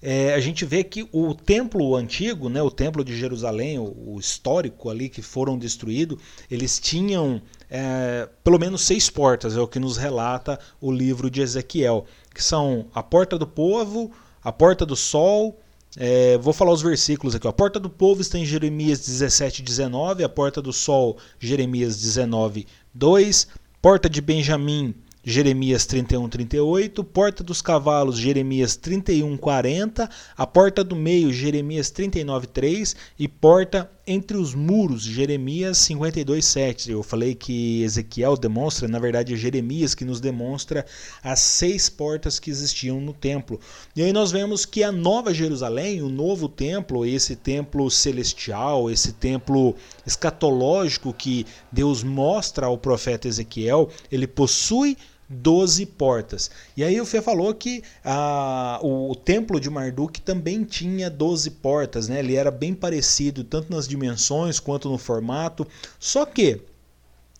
É, a gente vê que o templo antigo, né, o templo de Jerusalém, o, o histórico ali que foram destruídos, eles tinham é, pelo menos seis portas, é o que nos relata o livro de Ezequiel, que são a porta do povo, a porta do sol. É, vou falar os versículos aqui. A porta do povo está em Jeremias 17, 19. A porta do sol, Jeremias 19, 2. Porta de Benjamim, Jeremias 31, 38, Porta dos Cavalos, Jeremias 31, 40, a Porta do Meio, Jeremias 39, 3 e Porta entre os Muros, Jeremias 52, 7. Eu falei que Ezequiel demonstra, na verdade é Jeremias que nos demonstra as seis portas que existiam no templo. E aí nós vemos que a Nova Jerusalém, o novo templo, esse templo celestial, esse templo escatológico que Deus mostra ao profeta Ezequiel, ele possui 12 portas. E aí o Fê falou que a, o, o, templo de Marduk também tinha 12 portas, né? Ele era bem parecido tanto nas dimensões quanto no formato. Só que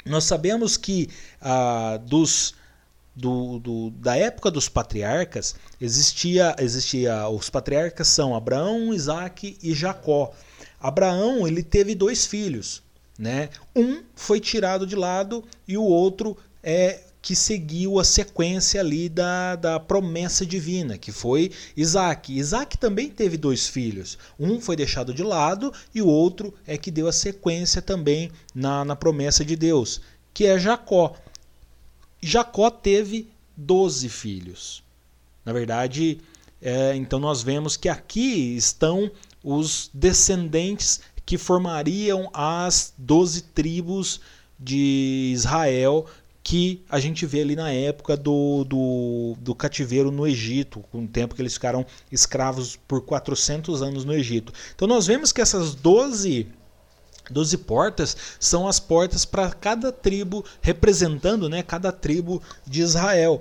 nós sabemos que ah, dos do, do, da época dos patriarcas, existia, existia os patriarcas são Abraão, Isaac e Jacó. Abraão ele teve dois filhos, né? Um foi tirado de lado e o outro é que seguiu a sequência ali da, da promessa divina, que foi Isaac. Isaac também teve dois filhos. Um foi deixado de lado e o outro é que deu a sequência também na, na promessa de Deus, que é Jacó. Jacó teve 12 filhos. Na verdade, é, então nós vemos que aqui estão os descendentes que formariam as doze tribos de Israel que a gente vê ali na época do, do, do, cativeiro no Egito, com o tempo que eles ficaram escravos por 400 anos no Egito. Então nós vemos que essas 12 12 portas são as portas para cada tribo, representando né, cada tribo de Israel.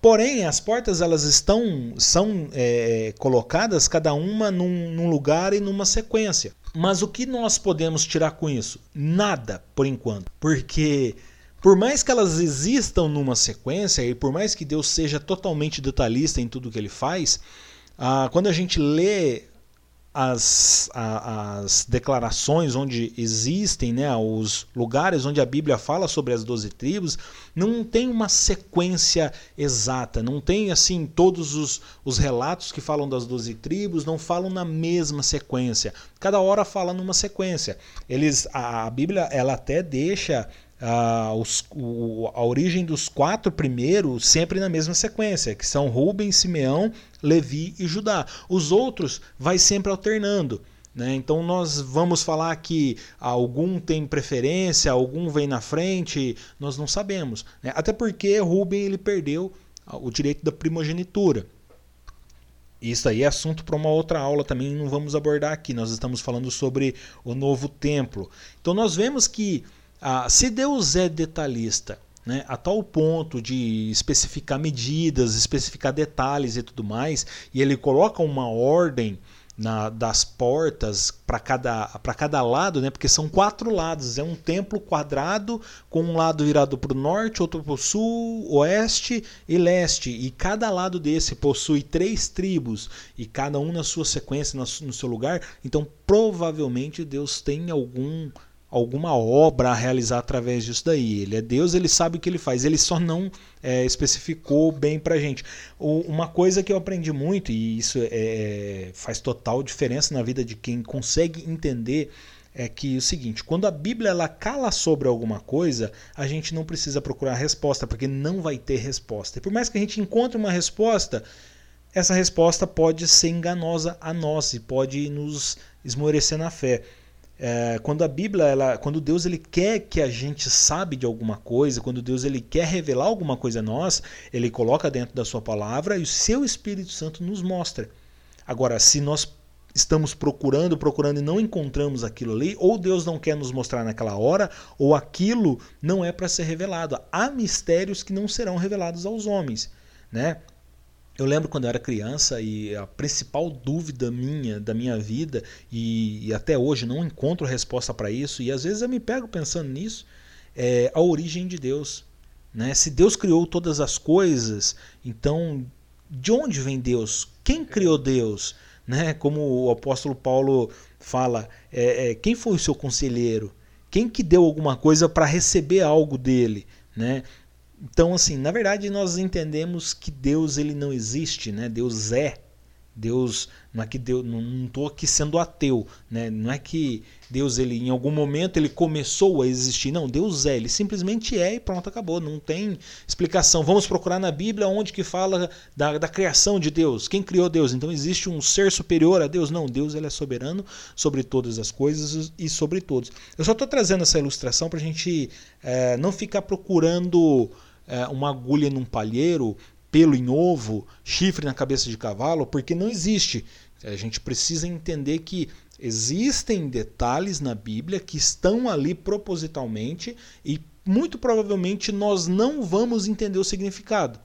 Porém, as portas elas estão são é, colocadas cada uma num, num lugar e numa sequência. Mas o que nós podemos tirar com isso? Nada, por enquanto. Porque por mais que elas existam numa sequência e por mais que Deus seja totalmente detalhista em tudo que ele faz, ah, quando a gente lê as, as declarações onde existem, né, os lugares onde a Bíblia fala sobre as doze tribos, não tem uma sequência exata, não tem assim todos os, os relatos que falam das doze tribos, não falam na mesma sequência. Cada hora fala numa sequência. Eles, a, a Bíblia ela até deixa Os, o, a origem dos quatro primeiros sempre na mesma sequência, que são Rubem, Simeão, Levi e Judá. Os outros vai sempre alternando. Né? Então nós vamos falar que algum tem preferência, algum vem na frente, nós não sabemos. Né? Até porque Rubem ele perdeu o direito da primogenitura. Isso aí é assunto para uma outra aula também, não vamos abordar aqui. Nós estamos falando sobre o novo templo. Então nós vemos que ah, se Deus é detalhista, né, a tal ponto de especificar medidas, especificar detalhes e tudo mais, e ele coloca uma ordem na, das portas para cada, cada lado, né, porque são quatro lados, é um templo quadrado com um lado virado para o norte, outro para o sul, oeste e leste, e cada lado desse possui três tribos, e cada um na sua sequência, no seu lugar, então provavelmente Deus tem algum alguma obra a realizar através disso daí. Ele é Deus, ele sabe o que ele faz, ele só não é, especificou bem pra gente. O, uma coisa que eu aprendi muito, e isso é, é, faz total diferença na vida de quem consegue entender, é que é o seguinte, quando a Bíblia ela cala sobre alguma coisa, a gente não precisa procurar resposta, porque não vai ter resposta. E por mais que a gente encontre uma resposta, essa resposta pode ser enganosa a nós e pode nos esmorecer na fé. É, quando a Bíblia, ela, quando Deus ele quer que a gente sabe de alguma coisa, quando Deus ele quer revelar alguma coisa a nós, ele coloca dentro da sua palavra e o seu Espírito Santo nos mostra. Agora, se nós estamos procurando, procurando e não encontramos aquilo ali, ou Deus não quer nos mostrar naquela hora, ou aquilo não é para ser revelado. Há mistérios que não serão revelados aos homens, né? Eu lembro quando eu era criança e a principal dúvida minha da minha vida e, e até hoje não encontro resposta para isso e às vezes eu me pego pensando nisso é a origem de Deus, né? Se Deus criou todas as coisas, então de onde vem Deus? Quem criou Deus? Né? Como o apóstolo Paulo fala, é, é, quem foi o seu conselheiro? Quem que deu alguma coisa para receber algo dele? Né? Então, assim, na verdade nós entendemos que Deus ele não existe, né? Deus é. Deus não é que Deus não estou aqui sendo ateu, né? Não é que Deus ele em algum momento ele começou a existir, não. Deus é, ele simplesmente é e pronto acabou. Não tem explicação. Vamos procurar na Bíblia onde que fala da, da criação de Deus. Quem criou Deus? Então existe um ser superior a Deus? Não. Deus ele é soberano sobre todas as coisas e sobre todos. Eu só estou trazendo essa ilustração para a gente é, não ficar procurando uma agulha num palheiro, pelo em ovo, chifre na cabeça de cavalo, porque não existe. A gente precisa entender que existem detalhes na Bíblia que estão ali propositalmente e muito provavelmente nós não vamos entender o significado.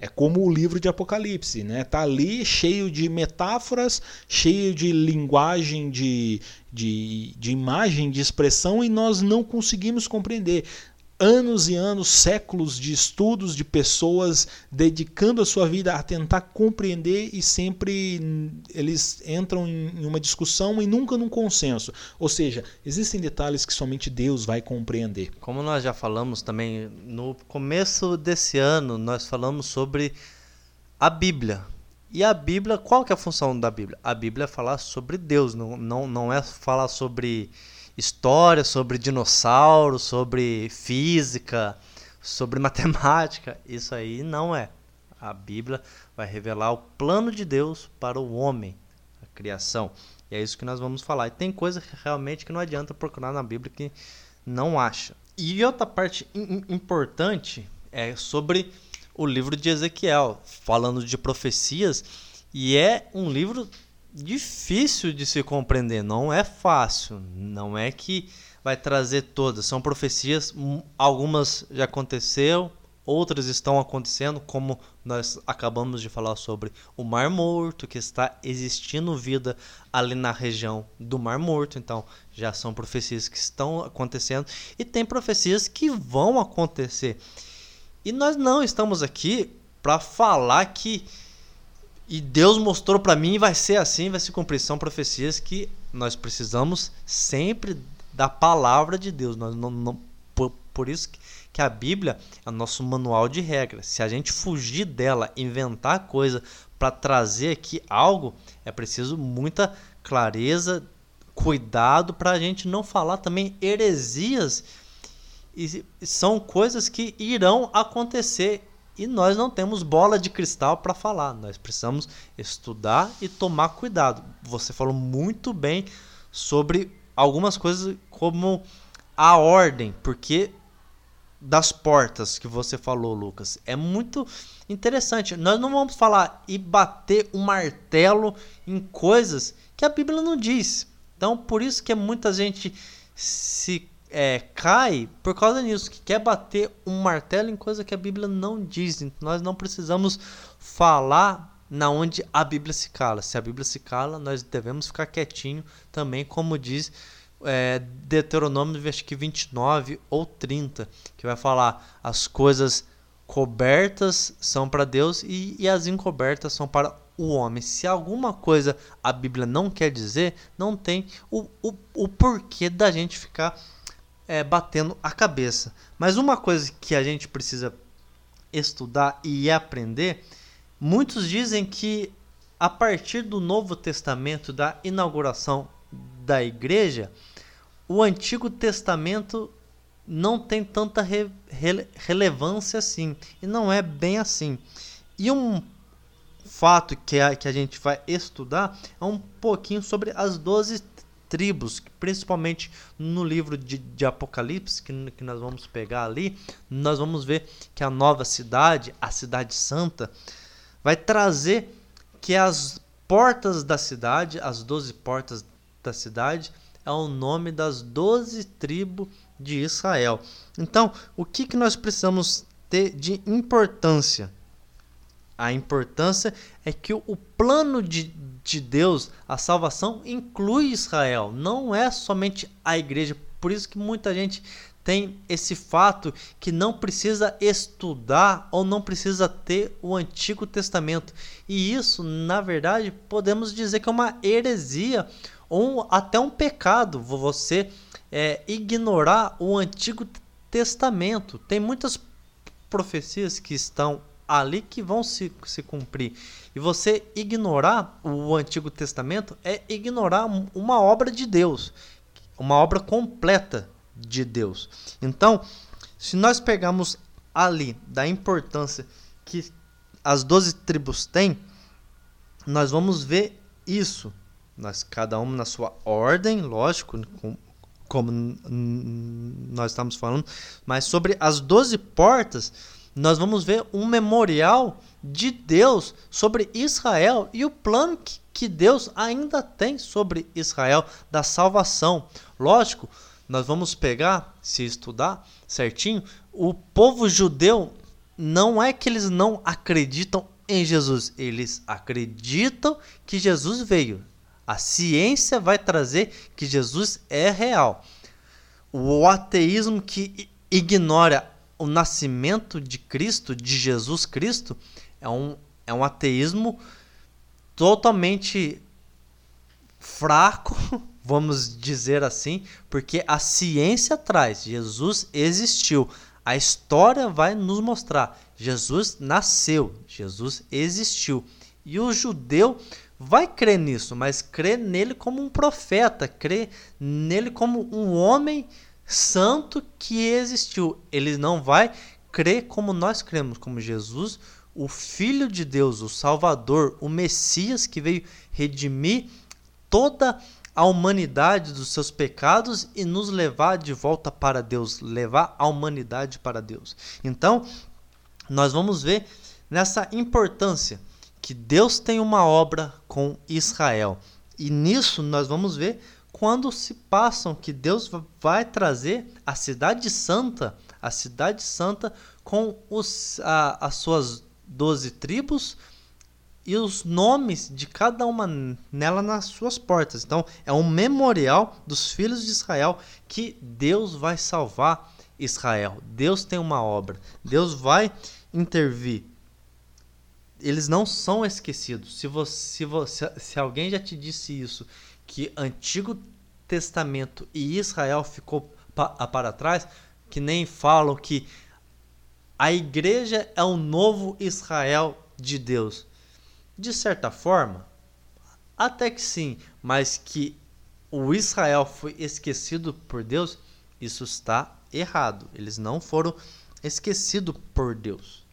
É como o livro de Apocalipse, né? Tá ali cheio de metáforas, cheio de linguagem, de, de, de imagem, de expressão e nós não conseguimos compreender anos e anos, séculos de estudos de pessoas dedicando a sua vida a tentar compreender e sempre eles entram em uma discussão e nunca num consenso. Ou seja, existem detalhes que somente Deus vai compreender. Como nós já falamos também no começo desse ano, nós falamos sobre a Bíblia. E a Bíblia, qual que é a função da Bíblia? A Bíblia é falar sobre Deus, não, não, não é falar sobre história, sobre dinossauros, sobre física, sobre matemática. Isso aí não é. A Bíblia vai revelar o plano de Deus para o homem, a criação. E é isso que nós vamos falar. E tem coisa realmente que não adianta procurar na Bíblia que não acha. E outra parte importante é sobre o livro de Ezequiel, falando de profecias, e é um livro difícil de se compreender, não é fácil, não é que vai trazer todas, são profecias, hum, algumas já aconteceu, outras estão acontecendo, como nós acabamos de falar sobre o Mar Morto, que está existindo vida ali na região do Mar Morto, então já são profecias que estão acontecendo e tem profecias que vão acontecer. E nós não estamos aqui para falar que e Deus mostrou para mim vai ser assim, vai se cumprir. São profecias que nós precisamos sempre da palavra de Deus. Nós não, não por, por, isso que, que a Bíblia é o nosso manual de regras. Se a gente fugir dela, inventar coisa para trazer aqui algo, é preciso muita clareza, cuidado para a gente não falar também heresias. E são coisas que irão acontecer e nós não temos bola de cristal para falar. Nós precisamos estudar e tomar cuidado. Você falou muito bem sobre algumas coisas como a ordem, porque das portas que você falou, Lucas, é muito interessante. Nós não vamos falar e bater o um martelo em coisas que a Bíblia não diz. Então, por isso que muita gente se é, cai por causa disso, que quer bater um martelo em coisa que a Bíblia não diz. Então, nós não precisamos falar na onde a Bíblia se cala. Se a Bíblia se cala, nós devemos ficar quietinho também, como diz é, Deuteronômio acho que 29 ou 30, que vai falar as coisas cobertas são para Deus e, e as encobertas são para o homem. Se alguma coisa a Bíblia não quer dizer, não tem o, o, o porquê da gente ficar é, batendo a cabeça. Mas uma coisa que a gente precisa estudar e aprender, muitos dizem que a partir do Novo Testamento, da inauguração da igreja, o Antigo Testamento não tem tanta re, re, relevância assim. E não é bem assim. E um fato que a, que a gente vai estudar é um pouquinho sobre as 12 tribos, principalmente no livro de, de Apocalipse, que, que nós vamos pegar ali, nós vamos ver que a nova cidade, a cidade santa, vai trazer que as portas da cidade, as doze portas da cidade, é o nome das doze tribos de Israel. Então, o que, que nós precisamos ter de importância? A importância é que o plano de, de Deus, a salvação inclui Israel, não é somente a igreja. Por isso que muita gente tem esse fato que não precisa estudar ou não precisa ter o Antigo Testamento. E isso, na verdade, podemos dizer que é uma heresia ou até um pecado você é, ignorar o Antigo Testamento. Tem muitas profecias que estão ali que vão se, se cumprir. E você ignorar o Antigo Testamento é ignorar uma obra de Deus, uma obra completa de Deus. Então, se nós pegarmos ali da importância que as doze tribos têm, nós vamos ver isso. Nós, cada uma na sua ordem, lógico, com, como nós estamos falando, mas sobre as doze portas, nós vamos ver um memorial de Deus sobre Israel e o plano que, Deus ainda tem sobre Israel da salvação. Lógico, nós vamos pegar, se estudar certinho, o povo judeu não é que eles não acreditam em Jesus, eles acreditam que Jesus veio. A ciência vai trazer que Jesus é real. O ateísmo que ignora o nascimento de Cristo, de Jesus Cristo, é um, é um ateísmo totalmente fraco, vamos dizer assim, porque a ciência traz, Jesus existiu. A história vai nos mostrar, Jesus nasceu, Jesus existiu. E o judeu vai crer nisso, mas crê nele como um profeta, crê nele como um homem santo que existiu. Ele não vai crer como nós cremos, como Jesus, o Filho de Deus, o Salvador, o Messias que veio redimir toda a humanidade dos seus pecados e nos levar de volta para Deus, levar a humanidade para Deus. Então, nós vamos ver nessa importância que Deus tem uma obra com Israel. E nisso nós vamos ver quando se passam que Deus vai trazer a cidade santa, a cidade santa com os, a, as suas doze tribos e os nomes de cada uma nela nas suas portas. Então, é um memorial dos filhos de Israel que Deus vai salvar Israel. Deus tem uma obra. Deus vai intervir. Eles não são esquecidos. Se, você, se, você, se alguém já te disse isso, que Antigo Testamento e Israel ficou pa, para trás, que nem falam que a igreja é o novo Israel de Deus. De certa forma, até que sim, mas que o Israel foi esquecido por Deus, isso está errado. Eles não foram esquecidos por Deus.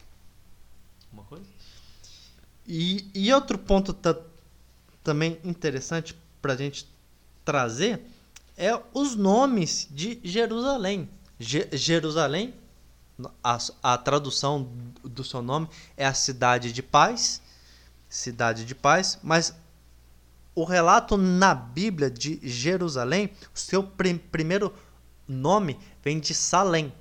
Uma coisa? E, e outro ponto também interessante para a gente trazer é os nomes de Jerusalém. Je Jerusalém, a, a tradução do seu nome é a cidade de paz cidade de paz, mas o relato na Bíblia de Jerusalém, o seu prim primeiro nome vem de Salém,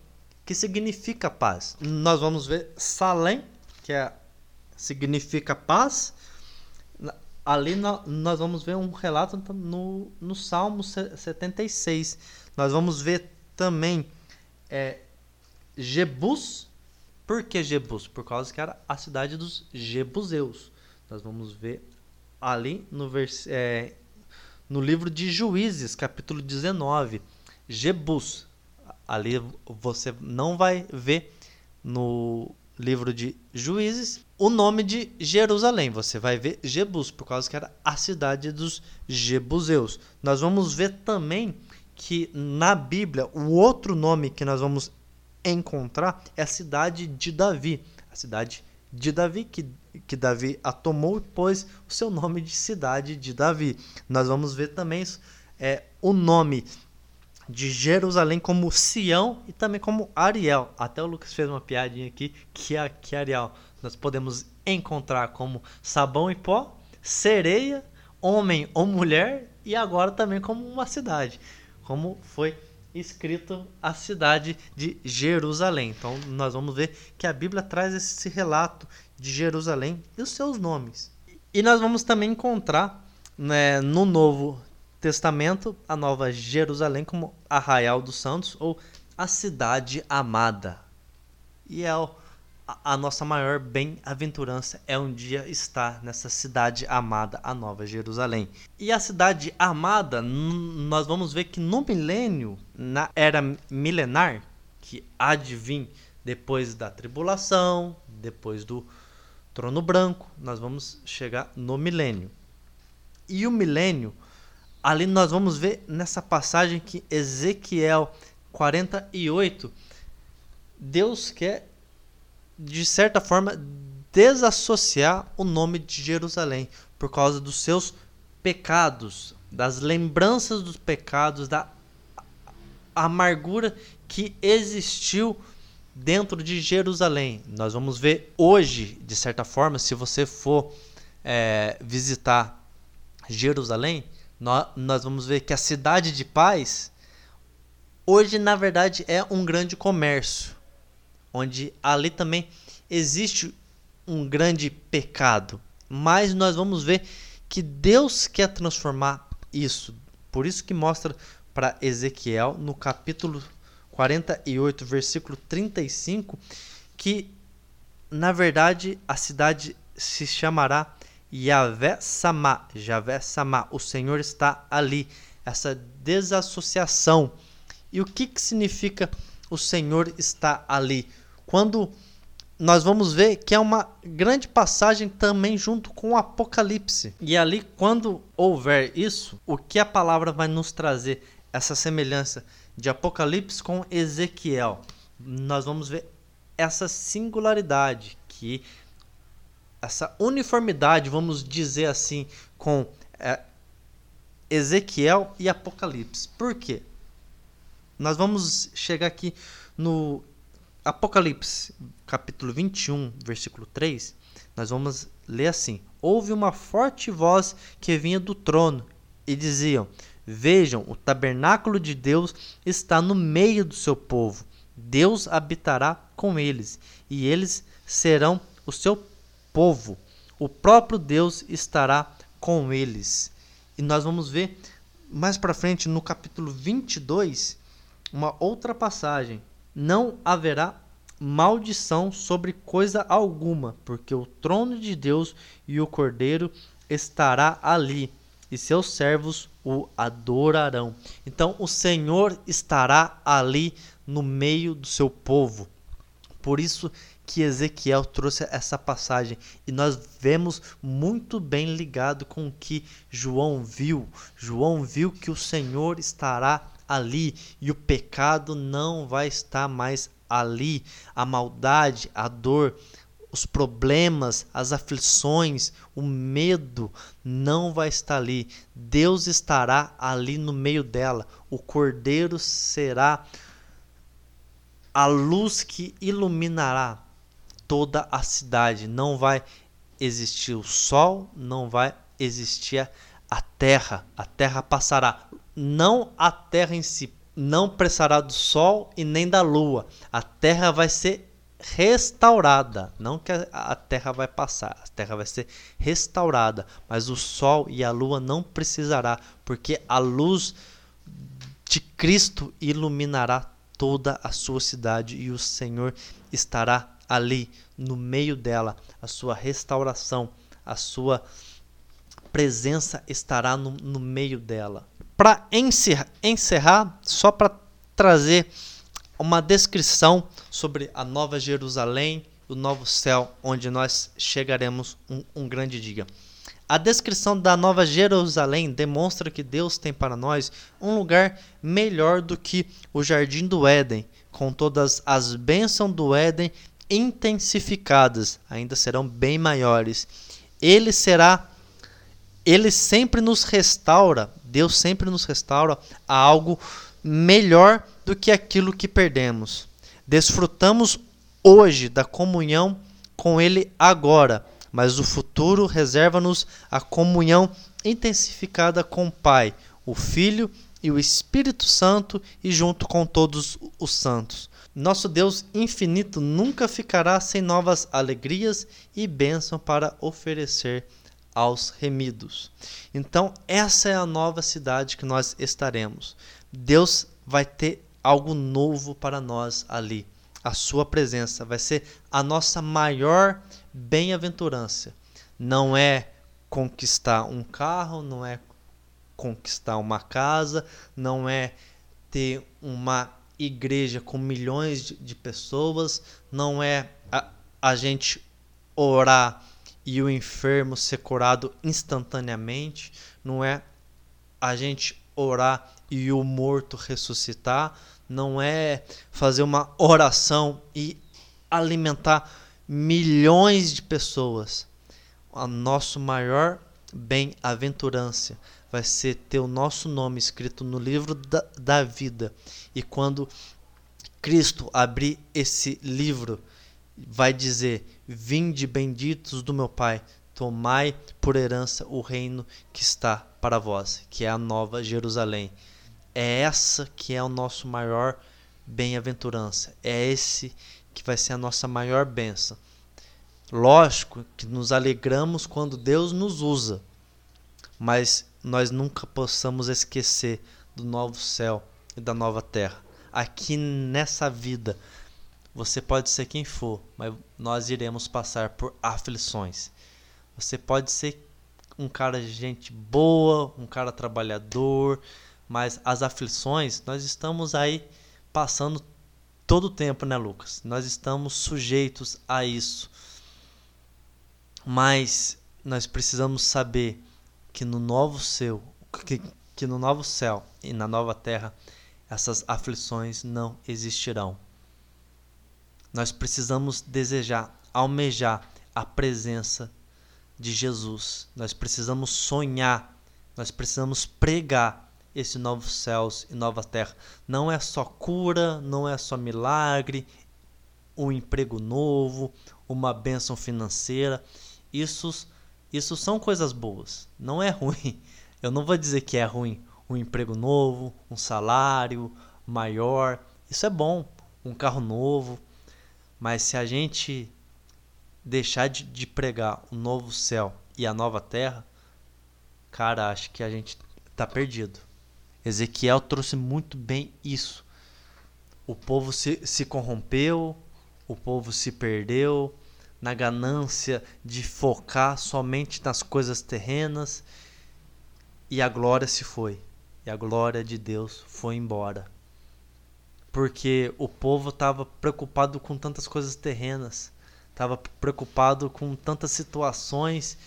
que significa paz. Nós vamos ver Salém, que é, significa paz. Ali nós vamos ver um relato no, no Salmo 76. Nós vamos ver também é, Jebus. Por que Jebus? Por causa que era a cidade dos Jebuseus. Nós vamos ver ali no, vers é, no livro de Juízes, capítulo 19, Jebus. Ali você não vai ver no livro de Juízes o nome de Jerusalém. Você vai ver Jebus, por causa que era a cidade dos Jebuseus. Nós vamos ver também que na Bíblia o outro nome que nós vamos encontrar é a cidade de Davi, a cidade de Davi, que, que Davi a tomou e pôs o seu nome de cidade de Davi. Nós vamos ver também é, o nome de Jerusalém como Sião e também como Ariel. Até o Lucas fez uma piadinha aqui que é que Ariel nós podemos encontrar como sabão e pó, sereia, homem ou mulher e agora também como uma cidade, como foi escrito a cidade de Jerusalém. Então nós vamos ver que a Bíblia traz esse relato de Jerusalém e os seus nomes. E nós vamos também encontrar né, no Novo Testamento a Nova Jerusalém como Arraial dos Santos ou a cidade amada. E é o a nossa maior bem-aventurança é um dia estar nessa cidade amada, a Nova Jerusalém. E a cidade amada, nós vamos ver que no milênio, na era milenar, que há de vir depois da tribulação, depois do trono branco, nós vamos chegar no milênio. E o milênio, ali nós vamos ver nessa passagem que Ezequiel 48, Deus quer de certa forma, desassociar o nome de Jerusalém por causa dos seus pecados, das lembranças dos pecados, da amargura que existiu dentro de Jerusalém. Nós vamos ver hoje, de certa forma, se você for é, visitar Jerusalém, nós, vamos ver que a cidade de paz hoje, na verdade, é um grande comércio onde ali também existe um grande pecado. Mas nós vamos ver que Deus quer transformar isso. Por isso que mostra para Ezequiel no capítulo 48, versículo 35, que na verdade a cidade se chamará Yahvé Samá, Javé o Senhor está ali. Essa desassociação. E o que, que significa o Senhor está ali? Quando nós vamos ver que é uma grande passagem também junto com o Apocalipse. E ali, quando houver isso, o que a palavra vai nos trazer? Essa semelhança de Apocalipse com Ezequiel. Nós vamos ver essa singularidade que essa uniformidade, vamos dizer assim, com é, Ezequiel e Apocalipse. Por quê? Nós vamos chegar aqui no Apocalipse, capítulo 21, versículo 3. Nós vamos ler assim: Houve uma forte voz que vinha do trono e diziam: Vejam, o tabernáculo de Deus está no meio do seu povo. Deus habitará com eles, e eles serão o seu povo. O próprio Deus estará com eles. E nós vamos ver mais para frente no capítulo 22 uma outra passagem. Não haverá maldição sobre coisa alguma, porque o trono de Deus e o Cordeiro estará ali, e seus servos o adorarão. Então o Senhor estará ali no meio do seu povo. Por isso que Ezequiel trouxe essa passagem e nós vemos muito bem ligado com o que João viu. João viu que o Senhor estará ali e o pecado não vai estar mais ali. A maldade, a dor, os problemas, as aflições, o medo não vai estar ali. Deus estará ali no meio dela. O cordeiro será a luz que iluminará toda a cidade. Não vai existir o sol, não vai existir a terra. A terra passará. Não a terra em si, não precisará do sol e nem da lua. A terra vai ser restaurada. Não que a terra vai passar, a terra vai ser restaurada. Mas o sol e a lua não precisará, porque a luz de Cristo iluminará toda a sua cidade e o Senhor estará ali no meio dela, a sua restauração, a sua presença estará no, no meio dela. Para encerrar, encerrar, só para trazer uma descrição sobre a Nova Jerusalém, o novo céu, onde nós chegaremos um, um grande dia. A descrição da Nova Jerusalém demonstra que Deus tem para nós um lugar melhor do que o jardim do Éden, com todas as bênçãos do Éden intensificadas, ainda serão bem maiores. Ele será ele sempre nos restaura, Deus sempre nos restaura a algo melhor do que aquilo que perdemos. Desfrutamos hoje da comunhão com ele agora mas o futuro reserva-nos a comunhão intensificada com o Pai, o Filho e o Espírito Santo e junto com todos os santos. Nosso Deus infinito nunca ficará sem novas alegrias e bênção para oferecer aos remidos. Então, essa é a nova cidade que nós estaremos. Deus vai ter algo novo para nós ali a sua presença, vai ser a nossa maior bem-aventurança. Não é conquistar um carro, não é conquistar uma casa, não é ter uma igreja com milhões de, pessoas, não é a, a gente orar e o enfermo ser curado instantaneamente, não é a gente orar e o morto ressuscitar, não é fazer uma oração e alimentar milhões de pessoas. A nosso maior bem-aventurança vai ser ter o nosso nome escrito no livro da, da vida. E quando Cristo abrir esse livro, vai dizer: Vinde benditos do meu Pai, tomai por herança o reino que está para vós, que é a nova Jerusalém. É essa que é o nosso maior bem-aventurança. É esse que vai ser a nossa maior benção. Lógico que nos alegramos quando Deus nos usa, mas nós nunca possamos esquecer do novo céu e da nova terra. aqui nessa vida. Você pode ser quem for, mas nós iremos passar por aflições. Você pode ser um cara de gente boa, um cara trabalhador, mas as aflições nós estamos aí passando todo o tempo, né, Lucas? Nós estamos sujeitos a isso. Mas nós precisamos saber que no novo céu, que, que no novo céu e na nova terra essas aflições não existirão. Nós precisamos desejar, almejar a presença de Jesus. Nós precisamos sonhar, nós precisamos pregar esse novo céus e nova terra. Não é só cura, não é só milagre, um emprego novo, uma bênção financeira. Isso, isso são coisas boas. Não é ruim. Eu não vou dizer que é ruim um emprego novo, um salário maior. Isso é bom. Um carro novo. Mas se a gente deixar de, de pregar o novo céu e a nova terra, cara, acho que a gente tá perdido. Ezequiel trouxe muito bem isso. O povo se, se corrompeu, o povo se perdeu na ganância de focar somente nas coisas terrenas e a glória se foi. E a glória de Deus foi embora. Porque o povo estava preocupado com tantas coisas terrenas estava preocupado com tantas situações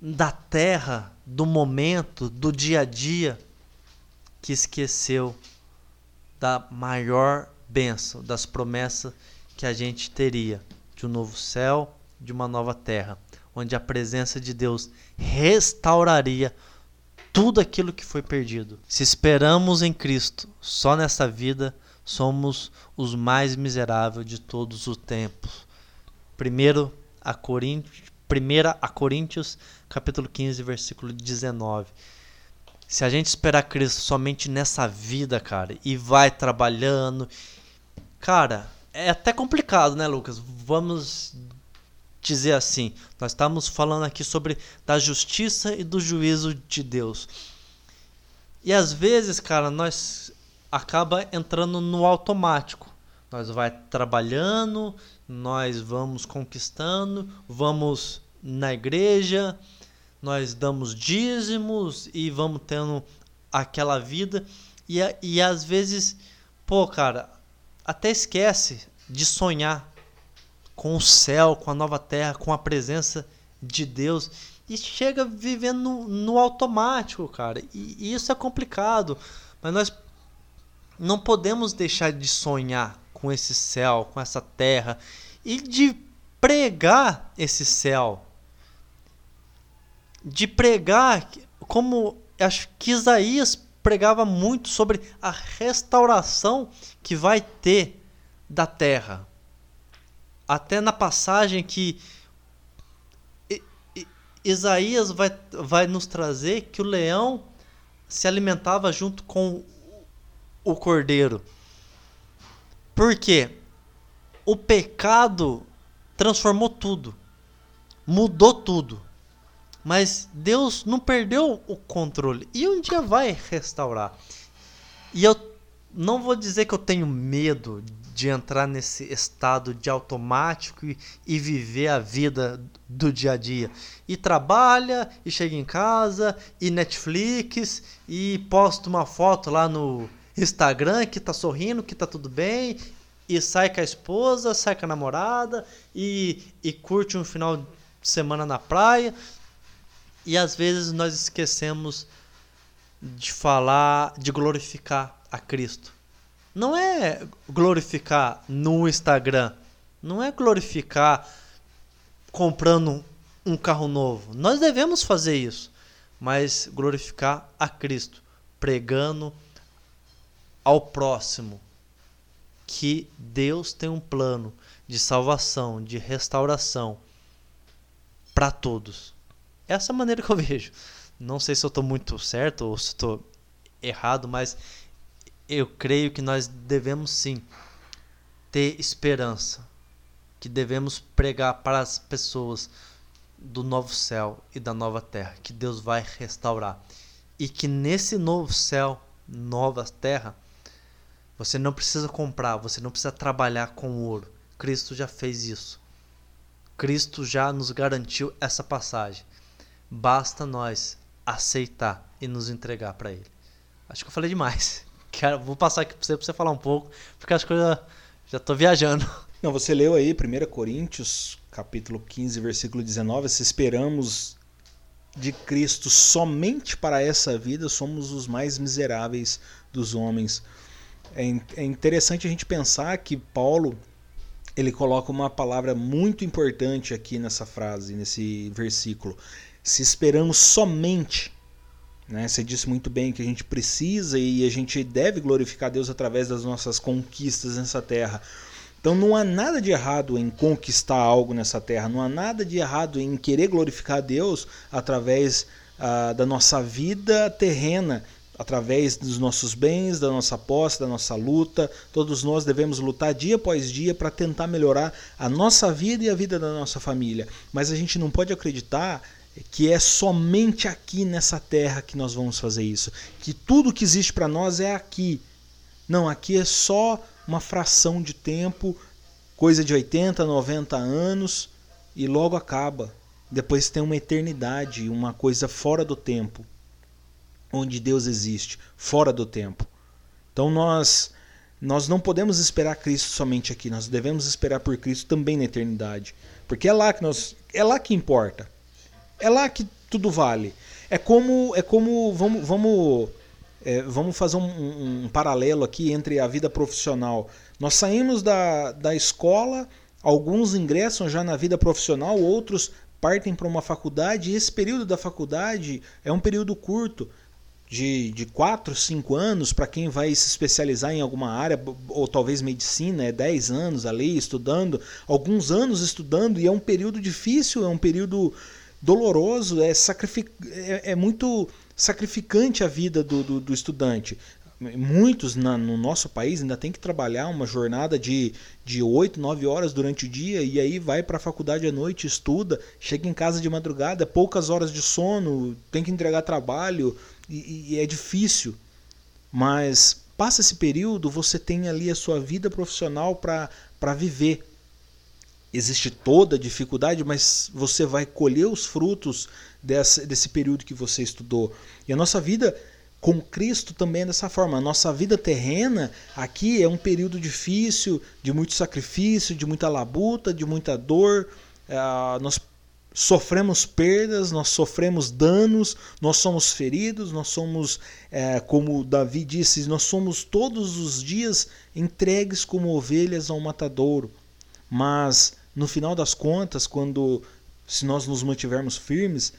da terra, do momento, do dia a dia, que esqueceu da maior bênção, das promessas que a gente teria de um novo céu, de uma nova terra, onde a presença de Deus restauraria tudo aquilo que foi perdido. Se esperamos em Cristo só nessa vida, somos os mais miseráveis de todos os tempos. Primeiro a Coríntios, primeira a Coríntios, capítulo 15, versículo 19. Se a gente esperar Cristo somente nessa vida, cara, e vai trabalhando, cara, é até complicado, né, Lucas? Vamos dizer assim. Nós estamos falando aqui sobre da justiça e do juízo de Deus. E às vezes, cara, nós acaba entrando no automático. Nós vai trabalhando, nós vamos conquistando, vamos na igreja, nós damos dízimos e vamos tendo aquela vida. E, e às vezes, pô, cara, até esquece de sonhar com o céu, com a nova terra, com a presença de Deus. E chega vivendo no, no automático, cara. E, e isso é complicado. Mas nós não podemos deixar de sonhar com esse céu, com essa terra e de pregar esse céu. De pregar como acho que Isaías pregava muito sobre a restauração que vai ter da terra. Até na passagem que Isaías vai, vai nos trazer que o leão se alimentava junto com o cordeiro. Por quê? O pecado transformou tudo, mudou tudo. Mas Deus não perdeu o controle e um dia vai restaurar. E eu não vou dizer que eu tenho medo de entrar nesse estado de automático e, e, viver a vida do dia a dia. E trabalha, e chega em casa, e Netflix, e posta uma foto lá no Instagram que tá sorrindo, que tá tudo bem, e sai com a esposa, sai com a namorada, e, e curte um final de semana na praia. E às vezes nós esquecemos de falar, de glorificar a Cristo. Não é glorificar no Instagram, não é glorificar comprando um carro novo. Nós devemos fazer isso, mas glorificar a Cristo, pregando ao próximo que Deus tem um plano de salvação, de restauração para todos. Essa é a maneira que eu vejo. Não sei se eu estou muito certo ou se estou errado, mas eu creio que nós devemos sim ter esperança, que devemos pregar para as pessoas do novo céu e da nova terra, que Deus vai restaurar. E que nesse novo céu, nova terra, Você não precisa comprar, você não precisa trabalhar com ouro. Cristo já fez isso. Cristo já nos garantiu essa passagem. Basta nós aceitar e nos entregar para Ele. Acho que eu falei demais. Vou passar aqui para você, você falar um pouco, porque que eu já, tô viajando. Não, você leu aí 1 Coríntios, capítulo 15, versículo 19. Se esperamos de Cristo somente para essa vida, somos os mais miseráveis dos homens. É, é interessante a gente pensar que Paulo ele coloca uma palavra muito importante aqui nessa frase, nesse versículo. Se esperamos somente né? Você disse muito bem que a gente precisa e a gente deve glorificar Deus através das nossas conquistas nessa terra. Então não há nada de errado em conquistar algo nessa terra, não há nada de errado em querer glorificar Deus através ah, da nossa vida terrena, através dos nossos bens, da nossa posse, da nossa luta. Todos nós devemos lutar dia após dia para tentar melhorar a nossa vida e a vida da nossa família. Mas a gente não pode acreditar que é somente aqui nessa terra que nós vamos fazer isso, que tudo que existe para nós é aqui. Não, aqui é só uma fração de tempo, coisa de 80, 90 anos e logo acaba. Depois tem uma eternidade, uma coisa fora do tempo, onde Deus existe, fora do tempo. Então nós nós não podemos esperar Cristo somente aqui, nós devemos esperar por Cristo também na eternidade, porque é lá que nós é lá que importa. É lá que tudo vale. É como. É como. Vamos, vamos, é, vamos fazer um, um, paralelo aqui entre a vida profissional. Nós saímos da, da escola, alguns ingressam já na vida profissional, outros partem para uma faculdade, e esse período da faculdade é um período curto. De, de 4, 5 anos para quem vai se especializar em alguma área, ou talvez medicina, é 10 anos ali estudando, alguns anos estudando, e é um período difícil, é um período doloroso, é, sacrific... é, é muito sacrificante a vida do, do, do estudante. Muitos na, no nosso país ainda tem que trabalhar uma jornada de, de 8, 9 horas durante o dia e aí vai para a faculdade à noite, estuda, chega em casa de madrugada, poucas horas de sono, tem que entregar trabalho e, e é difícil. Mas passa esse período, você tem ali a sua vida profissional para viver existe toda a dificuldade, mas você vai colher os frutos desse, desse período que você estudou. E a nossa vida com Cristo também é dessa forma. A nossa vida terrena aqui é um período difícil, de muito sacrifício, de muita labuta, de muita dor. É, nós sofremos perdas, nós sofremos danos, nós somos feridos, nós somos, é, como Davi disse, nós somos todos os dias entregues como ovelhas ao matadouro. Mas no final das contas, quando se nós nos mantivermos firmes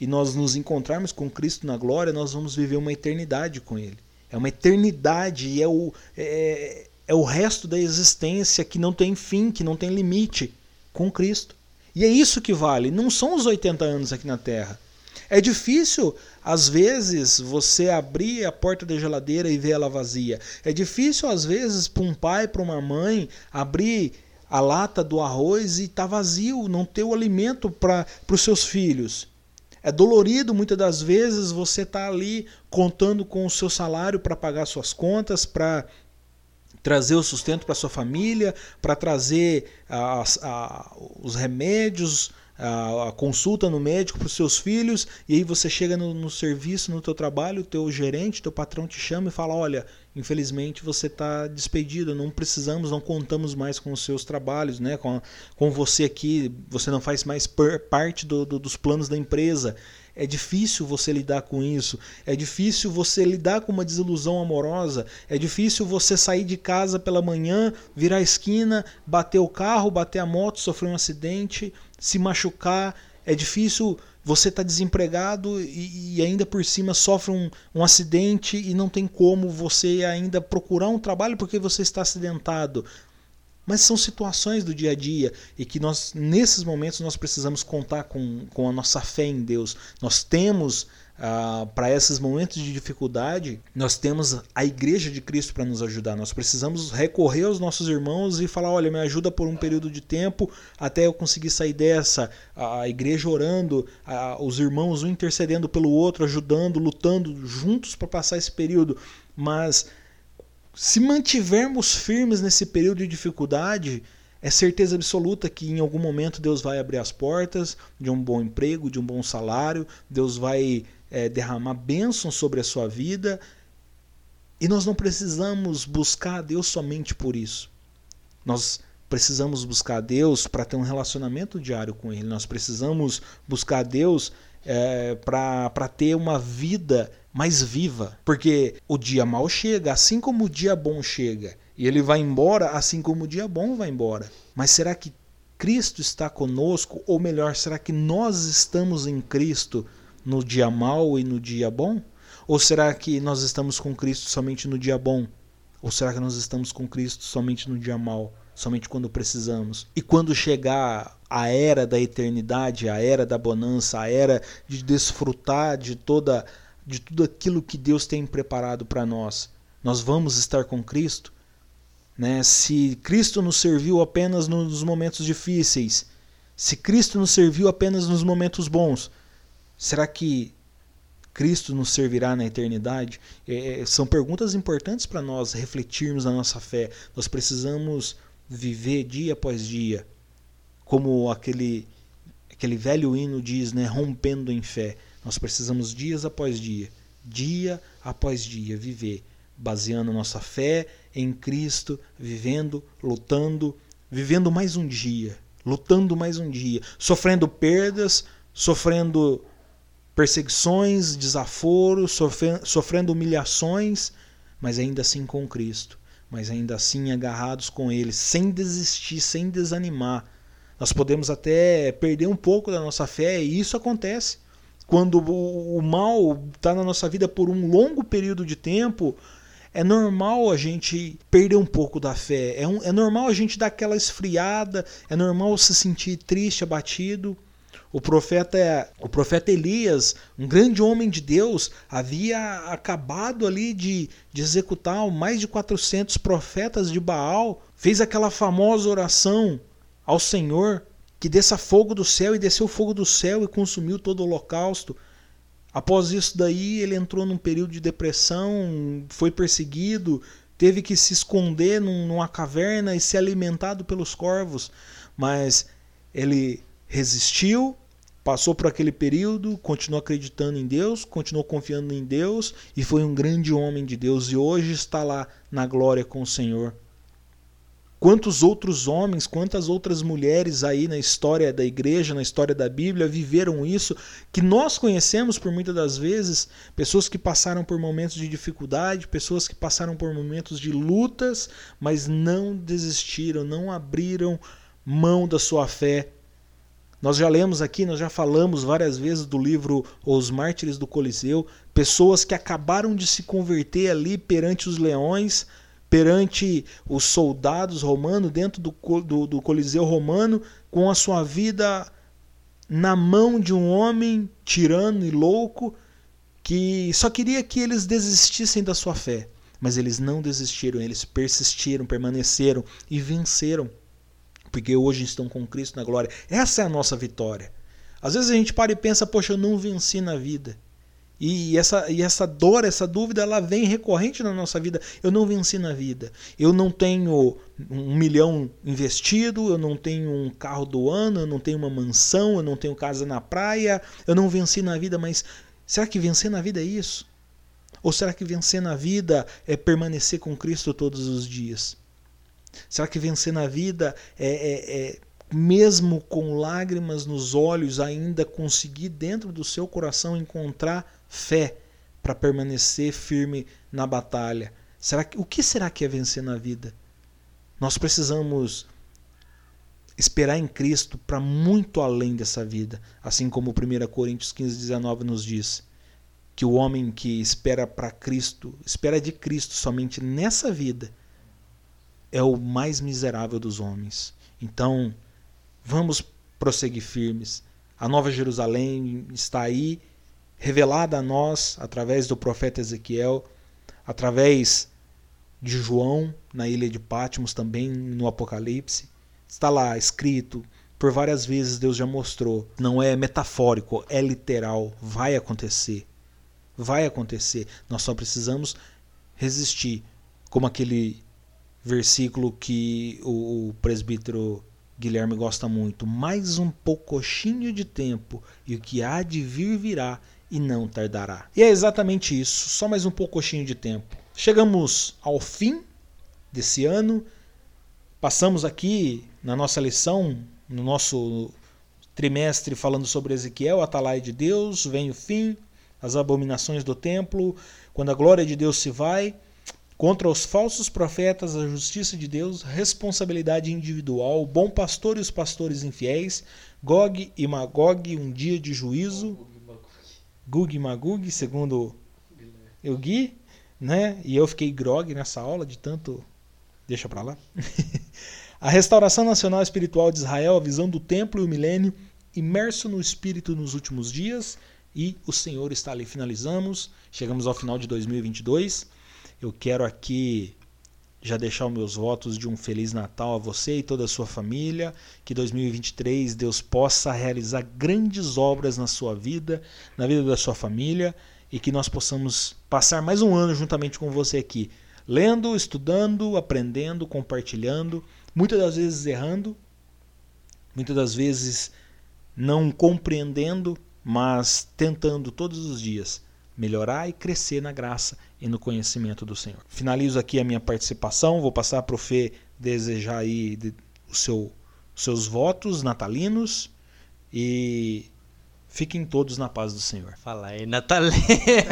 e nós nos encontrarmos com Cristo na glória, nós vamos viver uma eternidade com Ele. É uma eternidade e é o, é, é o resto da existência que não tem fim, que não tem limite com Cristo. E é isso que vale, não são os 80 anos aqui na Terra. É difícil, às vezes, você abrir a porta da geladeira e ver ela vazia. É difícil, às vezes, para um pai, para uma mãe, abrir a lata do arroz e está vazio, não ter o alimento para os seus filhos. É dolorido muitas das vezes você está ali contando com o seu salário para pagar suas contas, para trazer o sustento para sua família, para trazer a, a, os remédios, a, a consulta no médico para os seus filhos, e aí você chega no, no serviço, no teu trabalho, o teu gerente, teu patrão te chama e fala, olha, infelizmente você está despedido, não precisamos, não contamos mais com os seus trabalhos, né? com, com você aqui, você não faz mais parte do, do, dos planos da empresa. É difícil você lidar com isso, é difícil você lidar com uma desilusão amorosa, é difícil você sair de casa pela manhã, virar a esquina, bater o carro, bater a moto, sofrer um acidente, se machucar. É difícil você está desempregado e, e, ainda por cima sofre um, um acidente e não tem como você ainda procurar um trabalho porque você está acidentado. Mas são situações do dia a dia e que nós, nesses momentos, nós precisamos contar com, com a nossa fé em Deus. Nós temos ah, para esses momentos de dificuldade, nós temos a Igreja de Cristo para nos ajudar. Nós precisamos recorrer aos nossos irmãos e falar: olha, me ajuda por um período de tempo até eu conseguir sair dessa. A igreja orando, a, os irmãos um intercedendo pelo outro, ajudando, lutando juntos para passar esse período. Mas se mantivermos firmes nesse período de dificuldade, é certeza absoluta que em algum momento Deus vai abrir as portas de um bom emprego, de um bom salário, Deus vai é, derramar bênçãos sobre a sua vida. E nós não precisamos buscar a Deus somente por isso. Nós precisamos buscar a Deus para ter um relacionamento diário com Ele. Nós precisamos buscar a Deus é, para ter uma vida mais viva. Porque o dia mal chega, assim como o dia bom chega. E ele vai embora, assim como o dia bom vai embora. Mas será que Cristo está conosco? Ou melhor, será que nós estamos em Cristo no dia mal e no dia bom? Ou será que nós estamos com Cristo somente no dia bom? Ou será que nós estamos com Cristo somente no dia mal? Somente quando precisamos? E quando chegar a era da eternidade, a era da bonança, a era de desfrutar de toda de tudo aquilo que Deus tem preparado para nós, nós vamos estar com Cristo? Né? Se Cristo nos serviu apenas nos momentos difíceis, se Cristo nos serviu apenas nos momentos bons, será que Cristo nos servirá na eternidade? É, é são perguntas importantes para nós refletirmos na nossa fé. Nós precisamos viver dia após dia, como aquele, aquele velho hino diz, né? rompendo em fé. Nós precisamos dias após dia, dia após dia, viver baseando nossa fé em Cristo, vivendo, lutando, vivendo mais um dia, lutando mais um dia, sofrendo perdas, sofrendo perseguições, desaforos, sofrendo, humilhações, mas ainda assim com Cristo, mas ainda assim agarrados com Ele, sem desistir, sem desanimar. Nós podemos até perder um pouco da nossa fé, e isso acontece. Quando o mal está na nossa vida por um longo período de tempo, é normal a gente perder um pouco da fé, é, um, é normal a gente dar aquela esfriada, é normal se sentir triste, abatido. O profeta, o profeta Elias, um grande homem de Deus, havia acabado ali de, de executar mais de 400 profetas de Baal, fez aquela famosa oração ao Senhor que desça fogo do céu e desceu fogo do céu e consumiu todo o holocausto. Após isso daí, ele entrou num período de depressão, foi perseguido, teve que se esconder num, numa caverna e ser alimentado pelos corvos, mas ele resistiu, passou por aquele período, continuou acreditando em Deus, continuou confiando em Deus e foi um grande homem de Deus e hoje está lá na glória com o Senhor. Quantos outros homens, quantas outras mulheres aí na história da igreja, na história da Bíblia, viveram isso, que nós conhecemos por muitas das vezes, pessoas que passaram por momentos de dificuldade, pessoas que passaram por momentos de lutas, mas não desistiram, não abriram mão da sua fé. Nós já lemos aqui, nós já falamos várias vezes do livro Os Mártires do Coliseu, pessoas que acabaram de se converter ali perante os leões, perante os soldados romanos, dentro do, do, do Coliseu romano, com a sua vida na mão de um homem tirano e louco que só queria que eles desistissem da sua fé. Mas eles não desistiram, eles persistiram, permaneceram e venceram. Porque hoje estão com Cristo na glória. Essa é a nossa vitória. Às vezes a gente para e pensa, poxa, eu não venci na vida. E essa, e essa dor, essa dúvida, ela vem recorrente na nossa vida. Eu não venci na vida. Eu não tenho um milhão investido, eu não tenho um carro do ano, eu não tenho uma mansão, eu não tenho casa na praia, eu não venci na vida, mas será que vencer na vida é isso? Ou será que vencer na vida é permanecer com Cristo todos os dias? Será que vencer na vida é, é, é mesmo com lágrimas nos olhos, ainda conseguir dentro do seu coração encontrar fé para permanecer firme na batalha. Será que, o que será que é vencer na vida? Nós precisamos esperar em Cristo para muito além dessa vida, assim como 1 Coríntios 15, 19 nos diz que o homem que espera para Cristo, espera de Cristo somente nessa vida, é o mais miserável dos homens. Então, vamos prosseguir firmes. A Nova Jerusalém está aí revelada a nós através do profeta Ezequiel, através de João na ilha de Patmos, também no Apocalipse. Está lá escrito, por várias vezes Deus já mostrou. Não é metafórico, é literal. Vai acontecer. Vai acontecer. Nós só precisamos resistir. como aquele versículo que o, o presbítero Guilherme gosta muito. Mais um poucochinho de tempo e o que há de vir virá e não tardará. E é exatamente isso, só mais um poucochinho de tempo. Chegamos ao fim desse ano, passamos aqui na nossa lição, no nosso trimestre falando sobre Ezequiel, Atalai de Deus, vem o fim, as abominações do templo, quando a glória de Deus se vai, contra os falsos profetas, a justiça de Deus, responsabilidade individual, o bom pastor e os pastores infiéis, Gog e Magog, um dia de juízo, Gug e Magug, segundo o Gui, né? E eu fiquei grog nessa aula de tanto deixa para lá. a restauração nacional espiritual de Israel, a visão do templo e o milênio, imerso no espírito nos últimos dias, e o Senhor está ali. Finalizamos, chegamos ao final de 2022. Eu quero aqui já deixar os meus votos de um feliz Natal a você e toda a sua família. Que 2023 Deus possa realizar grandes obras na sua vida, na vida da sua família e que nós possamos passar mais um ano juntamente com você aqui, lendo, estudando, aprendendo, compartilhando, muitas das vezes errando, muitas das vezes não compreendendo, mas tentando todos os dias melhorar e crescer na graça e no conhecimento do Senhor. Finalizo aqui a minha participação, vou passar para o Fê desejar aí o seu, seus votos natalinos e fiquem todos na paz do Senhor. Fala aí, Natalina.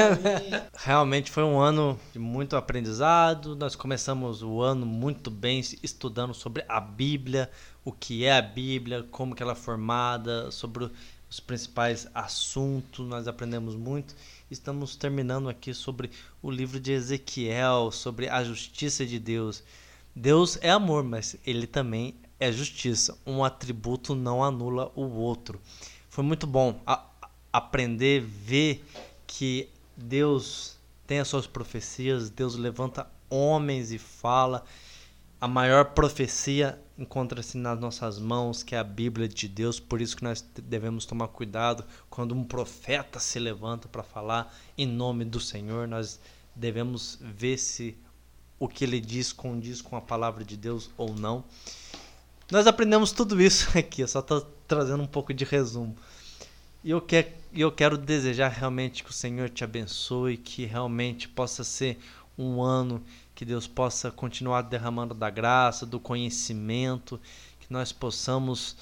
Realmente foi um ano de muito aprendizado. Nós começamos o ano muito bem estudando sobre a Bíblia, o que é a Bíblia, como que ela é formada, sobre os principais assuntos. Nós aprendemos muito estamos terminando aqui sobre o livro de Ezequiel, sobre a justiça de Deus. Deus é amor, mas ele também é justiça. Um atributo não anula o outro. Foi muito bom a, aprender, ver que Deus tem as suas profecias, Deus levanta homens e fala. A maior profecia encontra-se nas nossas mãos, que é a Bíblia de Deus. Por isso que nós devemos tomar cuidado quando um profeta se levanta para falar em nome do Senhor. Nós devemos ver se o que ele diz condiz com a palavra de Deus ou não. Nós aprendemos tudo isso aqui, eu só estou trazendo um pouco de resumo. E eu, eu quero desejar realmente que o Senhor te abençoe, que realmente possa ser um ano que Deus possa continuar derramando da graça, do conhecimento, que nós possamos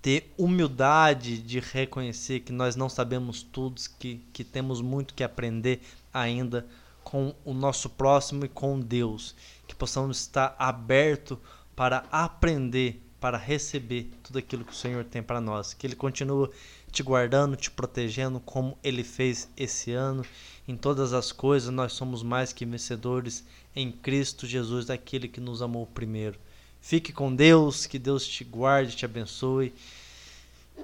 ter humildade de reconhecer que nós não sabemos tudo, que, que temos muito que aprender ainda com o nosso próximo e com Deus, que possamos estar aberto para aprender, para receber tudo aquilo que o Senhor tem para nós, que Ele continue te guardando, te protegendo, como Ele fez esse ano. Em todas as coisas, nós somos mais que vencedores em Cristo Jesus, daquele que nos amou primeiro. Fique com Deus, que Deus te guarde, te abençoe.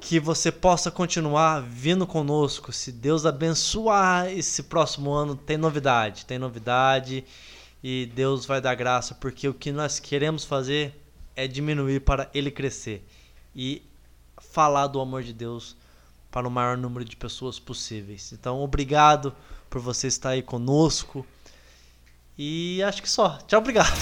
Que você possa continuar vindo conosco. Se Deus abençoar esse próximo ano, tem novidade, tem novidade e Deus vai dar graça, porque o que nós queremos fazer é diminuir para ele crescer e falar do amor de Deus para o maior número de pessoas possíveis. Então, obrigado por você estar aí conosco. E acho que só. Tchau, obrigado.